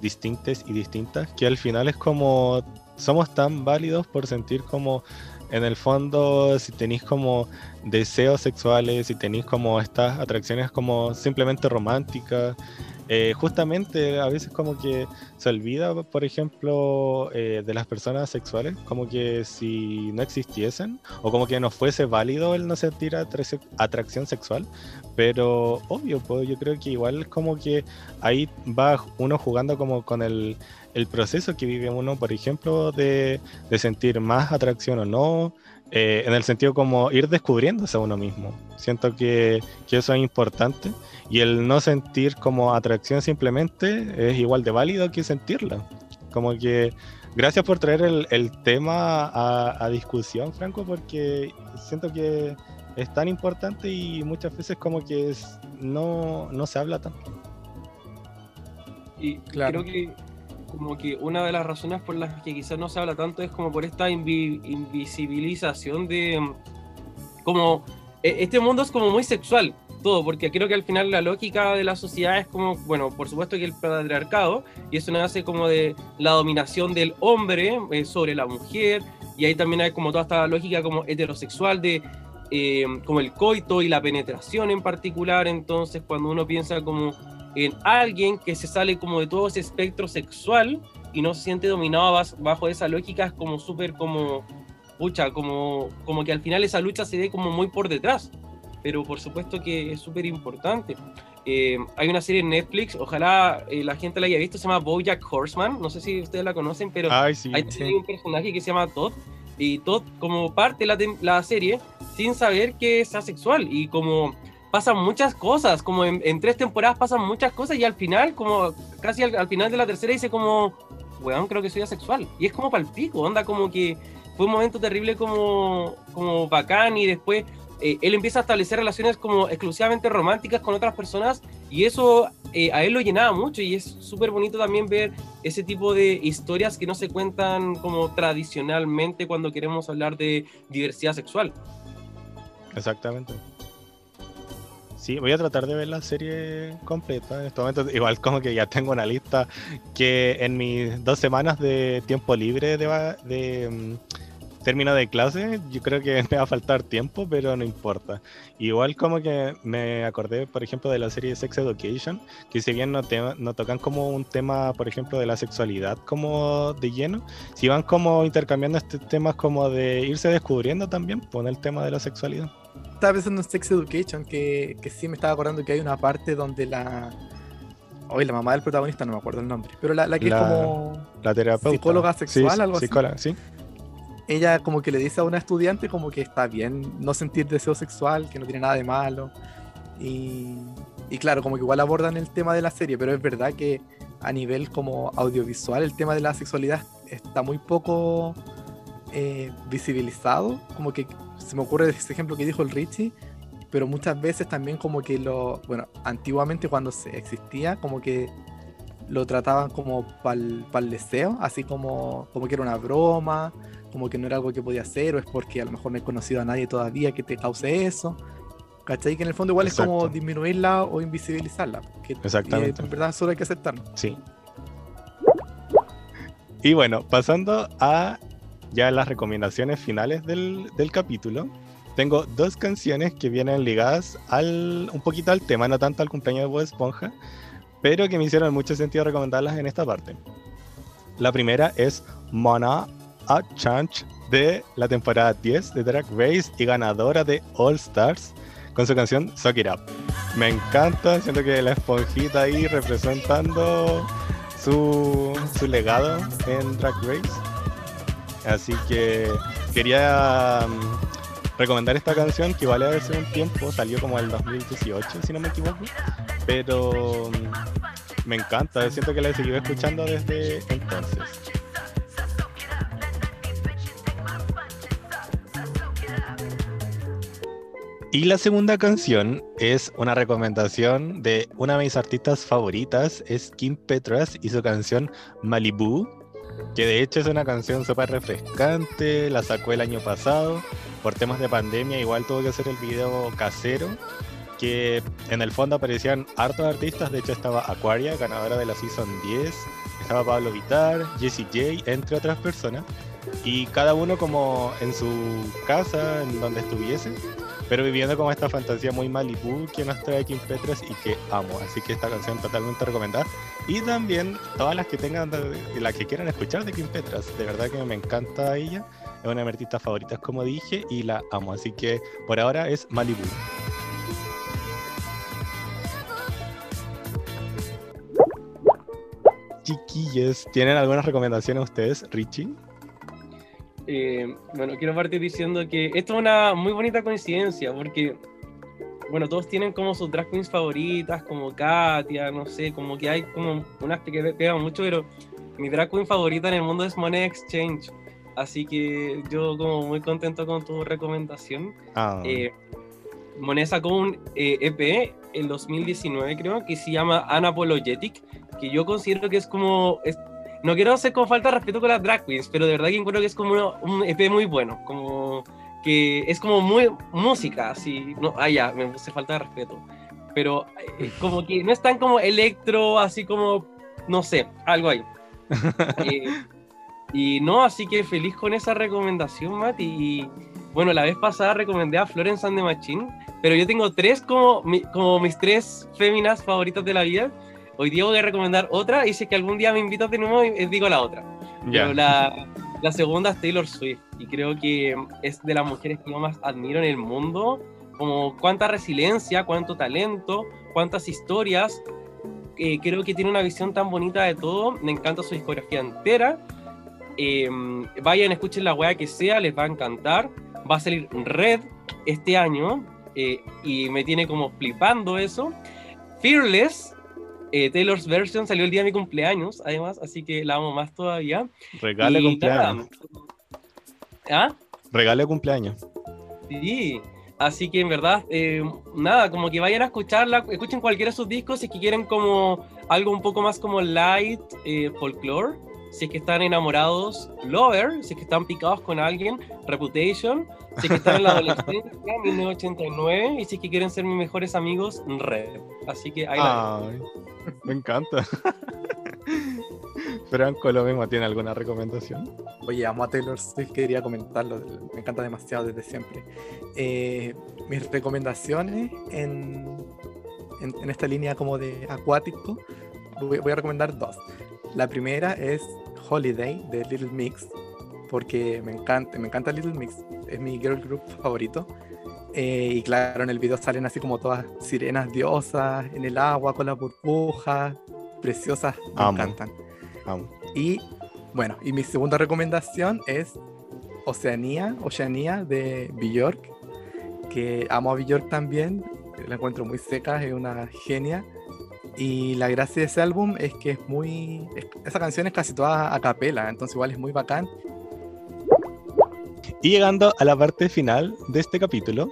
distintes y distintas que al final es como somos tan válidos por sentir como en el fondo si tenéis como deseos sexuales, si tenéis como estas atracciones como simplemente románticas, eh, justamente a veces como que se olvida, por ejemplo, eh, de las personas sexuales, como que si no existiesen, o como que no fuese válido el no sentir atrac- atracción sexual, pero obvio, pues yo creo que igual como que ahí va uno jugando como con el, el proceso que vive uno, por ejemplo, de, de sentir más atracción o no, eh, en el sentido como ir descubriéndose a uno mismo. Siento que, que eso es importante y el no sentir como atracción simplemente es igual de válido que sentirla. Como que gracias por traer el, el tema a, a discusión, Franco, porque siento que es tan importante y muchas veces como que es- no, no se habla tanto. Y Claro. creo que como que una de las razones por las que quizás no se habla tanto es como por esta invi- invisibilización de mm, como e- este mundo es como muy sexual todo porque creo que al final la lógica de la sociedad es como bueno por supuesto que el patriarcado y eso nace como de la dominación del hombre eh, sobre la mujer y ahí también hay como toda esta lógica como heterosexual de eh, como el coito y la penetración en particular entonces cuando uno piensa como en alguien que se sale como de todo ese espectro sexual y no se siente dominado bajo esa lógica es como súper como pucha, como, como que al final esa lucha se ve como muy por detrás. Pero por supuesto que es súper importante. Eh, hay una serie en Netflix ojalá eh, la gente la haya visto se llama BoJack Horseman. No sé si ustedes la conocen pero Ay, sí. hay sí. un personaje que se llama Todd. Y Todd como parte de la, la serie sin saber que es asexual. Y como pasan muchas cosas, como en, tres temporadas pasan muchas cosas y al final, como casi al, al final de la tercera dice como, weón, creo que soy asexual. Y es como palpico, onda como que fue un momento terrible como, como bacán y después eh, él empieza a establecer relaciones como exclusivamente románticas con otras personas y eso eh, a él lo llenaba mucho y es súper bonito también ver ese tipo de historias que no se cuentan como tradicionalmente cuando queremos hablar de diversidad sexual. Exactamente. Sí, voy a tratar de ver la serie completa en este momento. Igual como que ya tengo una lista que en mis dos semanas de tiempo libre de, de, mm, de clase, yo creo que me va a faltar tiempo, pero no importa. Igual como que me acordé, por ejemplo, de la serie Sex Education, que si bien no, te- no tocan como un tema, por ejemplo, de la sexualidad como de lleno, si van como intercambiando estos temas como de irse descubriendo también, pone el tema de la sexualidad. Estaba pensando en Sex Education, que, que sí me estaba acordando que hay una parte donde la. Hoy la mamá del protagonista, no me acuerdo el nombre, pero la, la que La- es como. La terapeuta. Psicóloga sexual, Sí, algo así. psicóloga, sí. Ella como que le dice a una estudiante como que está bien no sentir deseo sexual, que no tiene nada de malo. Y, y claro, como que igual abordan el tema de la serie, pero es verdad que a nivel como audiovisual el tema de la sexualidad está muy poco eh, visibilizado. Como que se me ocurre ese ejemplo que dijo el Richie, pero muchas veces también como que lo, bueno, antiguamente cuando se existía, como que lo trataban como para el deseo, así como, como que era una broma, como que no era algo que podía hacer, o es porque a lo mejor no he conocido a nadie todavía que te cause eso. ¿Cachai? Que en el fondo igual es como Exacto. disminuirla o invisibilizarla. Que, Exactamente. y en verdad solo hay que aceptarlo. Sí. Y bueno, pasando a ya las recomendaciones finales del, del capítulo, tengo dos canciones que vienen ligadas al, un poquito al tema, no tanto al cumpleaños de Bob Esponja, pero que me hicieron mucho sentido recomendarlas en esta parte. La primera es Mona a Change de la temporada 10 de Drag Race y ganadora de All Stars con su canción Suck It Up. Me encanta, siento que la esponjita ahí representando su, su legado en Drag Race. Así que quería mm, recomendar esta canción que vale hace un tiempo, salió como el 2018 si no me equivoco, pero mm, me encanta, siento que la he seguido escuchando desde entonces. Y la segunda canción es una recomendación de una de mis artistas favoritas, es Kim Petras y su canción Malibu, que de hecho es una canción súper refrescante, la sacó el año pasado, por temas de pandemia igual tuvo que hacer el video casero, que en el fondo aparecían hartos artistas, de hecho estaba Aquaria, ganadora de la Season 10, estaba Pablo Vitar, Jessie J, entre otras personas, y cada uno como en su casa, en donde estuviese, pero viviendo como esta fantasía muy Malibu que nos trae Kim Petras y que amo. Así que esta canción totalmente recomendada. Y también todas las que tengan, las que quieran escuchar de Kim Petras. De verdad que me encanta ella. Es una de mis artistas favoritas, como dije, y la amo. Así que por ahora es Malibu. Chiquillos, ¿tienen algunas recomendaciones ustedes, Richie? Eh, bueno, quiero partir diciendo que esto es una muy bonita coincidencia, porque, bueno, todos tienen como sus drag queens favoritas, como Katia, no sé, como que hay como unas que pe- pegan mucho, pero mi drag queen favorita en el mundo es Money Exchange. Así que yo como muy contento con tu recomendación. Ah, Eh, Monet sacó un eh, EP en 2019, creo, que se llama Unapologetic, que yo considero que es como. es- no quiero hacer como falta de respeto con las drag queens, pero de verdad que encuentro que es como un EP muy bueno, como que es como muy música, así. No, ah, ya, me puse falta de respeto. Pero eh, como que no es tan como electro, así como. No sé, algo ahí. Eh, y no, así que feliz con esa recomendación, Mati. Y bueno, la vez pasada recomendé a Florence and the Machine, pero yo tengo tres como, mi- como mis tres féminas favoritas de la vida. Hoy día voy a recomendar otra y si es que algún día me invitas de nuevo, eh, digo la otra. ya. Pero la, la segunda es Taylor Swift y creo que es de las mujeres que yo más admiro en el mundo. Como cuánta resiliencia, cuánto talento, cuántas historias. Eh, creo que tiene una visión tan bonita de todo. Me encanta su discografía entera. Eh, vayan, escuchen la weá que sea, les va a encantar. Va a salir Red este año eh, y me tiene como flipando eso. Fearless, eh, Taylor's version salió el día de mi cumpleaños, además, así que la amo más todavía. Regale Y cumpleaños. nada, ¿Ah? Regale cumpleaños. Sí, así que en verdad, eh, nada, como que vayan a escucharla, escuchen cualquiera de sus discos si es que quieren como algo un poco más como light, eh, folklore, si es que están enamorados, Lover, si es que están picados con alguien, Reputation, si es que están en la adolescencia, 1989, y si es que quieren ser mis mejores amigos, Red. Así que ahí la me encanta. Franco, lo mismo, ¿tiene alguna recomendación? Oye, amo a Taylor Swift, quería comentarlo, me encanta demasiado desde siempre. Eh, mis recomendaciones en, en, en esta línea como de acuático, voy, voy a recomendar dos. La primera es Holiday de Little Mix, porque me encanta, me encanta Little Mix, es mi girl group favorito. Eh, y claro, en el video salen así como todas sirenas diosas en el agua con las burbujas, preciosas, me Amo. encantan. Amo. Y bueno, y mi segunda recomendación es Oceanía, Oceanía de Bjork, que amo a Bjork también, la encuentro muy seca, es una genia. Y la gracia de ese álbum es que es muy. es- esa canción es casi toda a capela, entonces igual es muy bacán. Y llegando a la parte final de este capítulo,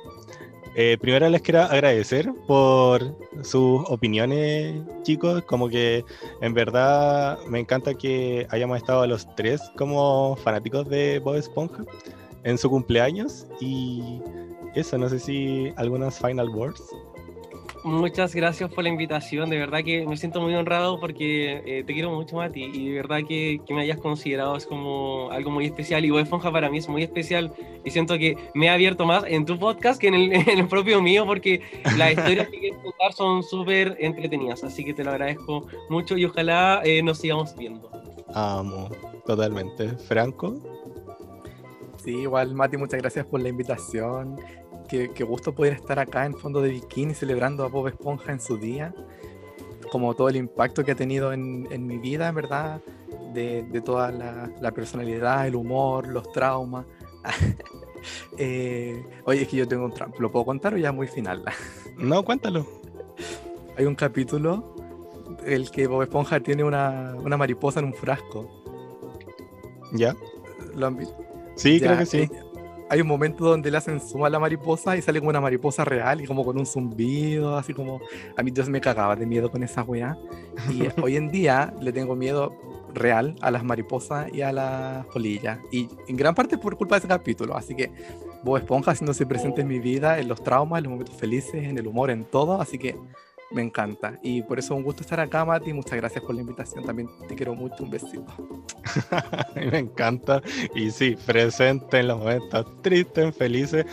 eh, primero les quiero agradecer por sus opiniones, chicos. Como que en verdad me encanta que hayamos estado los tres como fanáticos de Bob Esponja en su cumpleaños. Y eso, no sé si algunas final words. Muchas gracias por la invitación, de verdad que me siento muy honrado porque eh, te quiero mucho, Mati, y de verdad que, que me hayas considerado es como algo muy especial, y Bob Esponja para mí es muy especial, y siento que me he abierto más en tu podcast que en el, en el propio mío, porque las historias que quieres contar son súper entretenidas, así que te lo agradezco mucho y ojalá eh, nos sigamos viendo. Amo, totalmente. Franco, Sí, igual, Mati, muchas gracias por la invitación. Qué, qué gusto poder estar acá en fondo de bikini celebrando a Bob Esponja en su día. Como todo el impacto que ha tenido en, en mi vida, en verdad, de, de toda la, la personalidad, el humor, los traumas. Eh, oye, es que yo tengo un trauma. ¿Lo puedo contar o ya muy final? no, cuéntalo. Hay un capítulo el que Bob Esponja tiene una, una mariposa en un frasco. ¿Ya? ¿Lo han visto? Sí, Ya, creo que sí. eh, hay un momento donde le hacen zoom a la mariposa y sale como una mariposa real y como con un zumbido, así como... A mí Dios me cagaba de miedo con esa weá. Y hoy en día le tengo miedo real a las mariposas y a las polillas. Y en gran parte por culpa de ese capítulo. Así que Bob Esponja haciéndose presente en mi vida, en los traumas, en los momentos felices, en el humor, en todo. Así que me encanta. Y por eso es un gusto estar acá, Mati. Muchas gracias por la invitación. También te quiero mucho. Un besito. Me encanta. Y sí, presente en los momentos tristes, felices.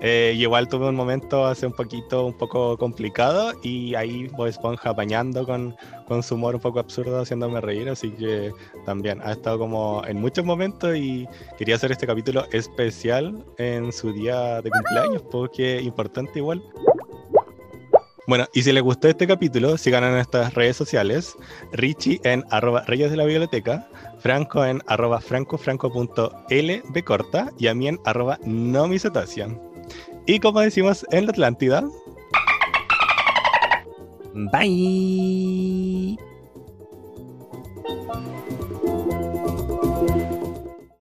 Eh, igual tuve un momento hace un poquito, un poco complicado. Y ahí Bob Esponja apañando con, con su humor un poco absurdo, haciéndome reír. Así que también ha estado como en muchos momentos. Y quería hacer este capítulo especial en su día de cumpleaños, porque importante igual. Bueno, y si les gustó este capítulo, síganos en nuestras redes sociales. Richie en arroba Reyes de la Biblioteca, Franco en arroba francofranco.l de corta y a mí en arroba no Y como decimos en la Atlántida... Bye.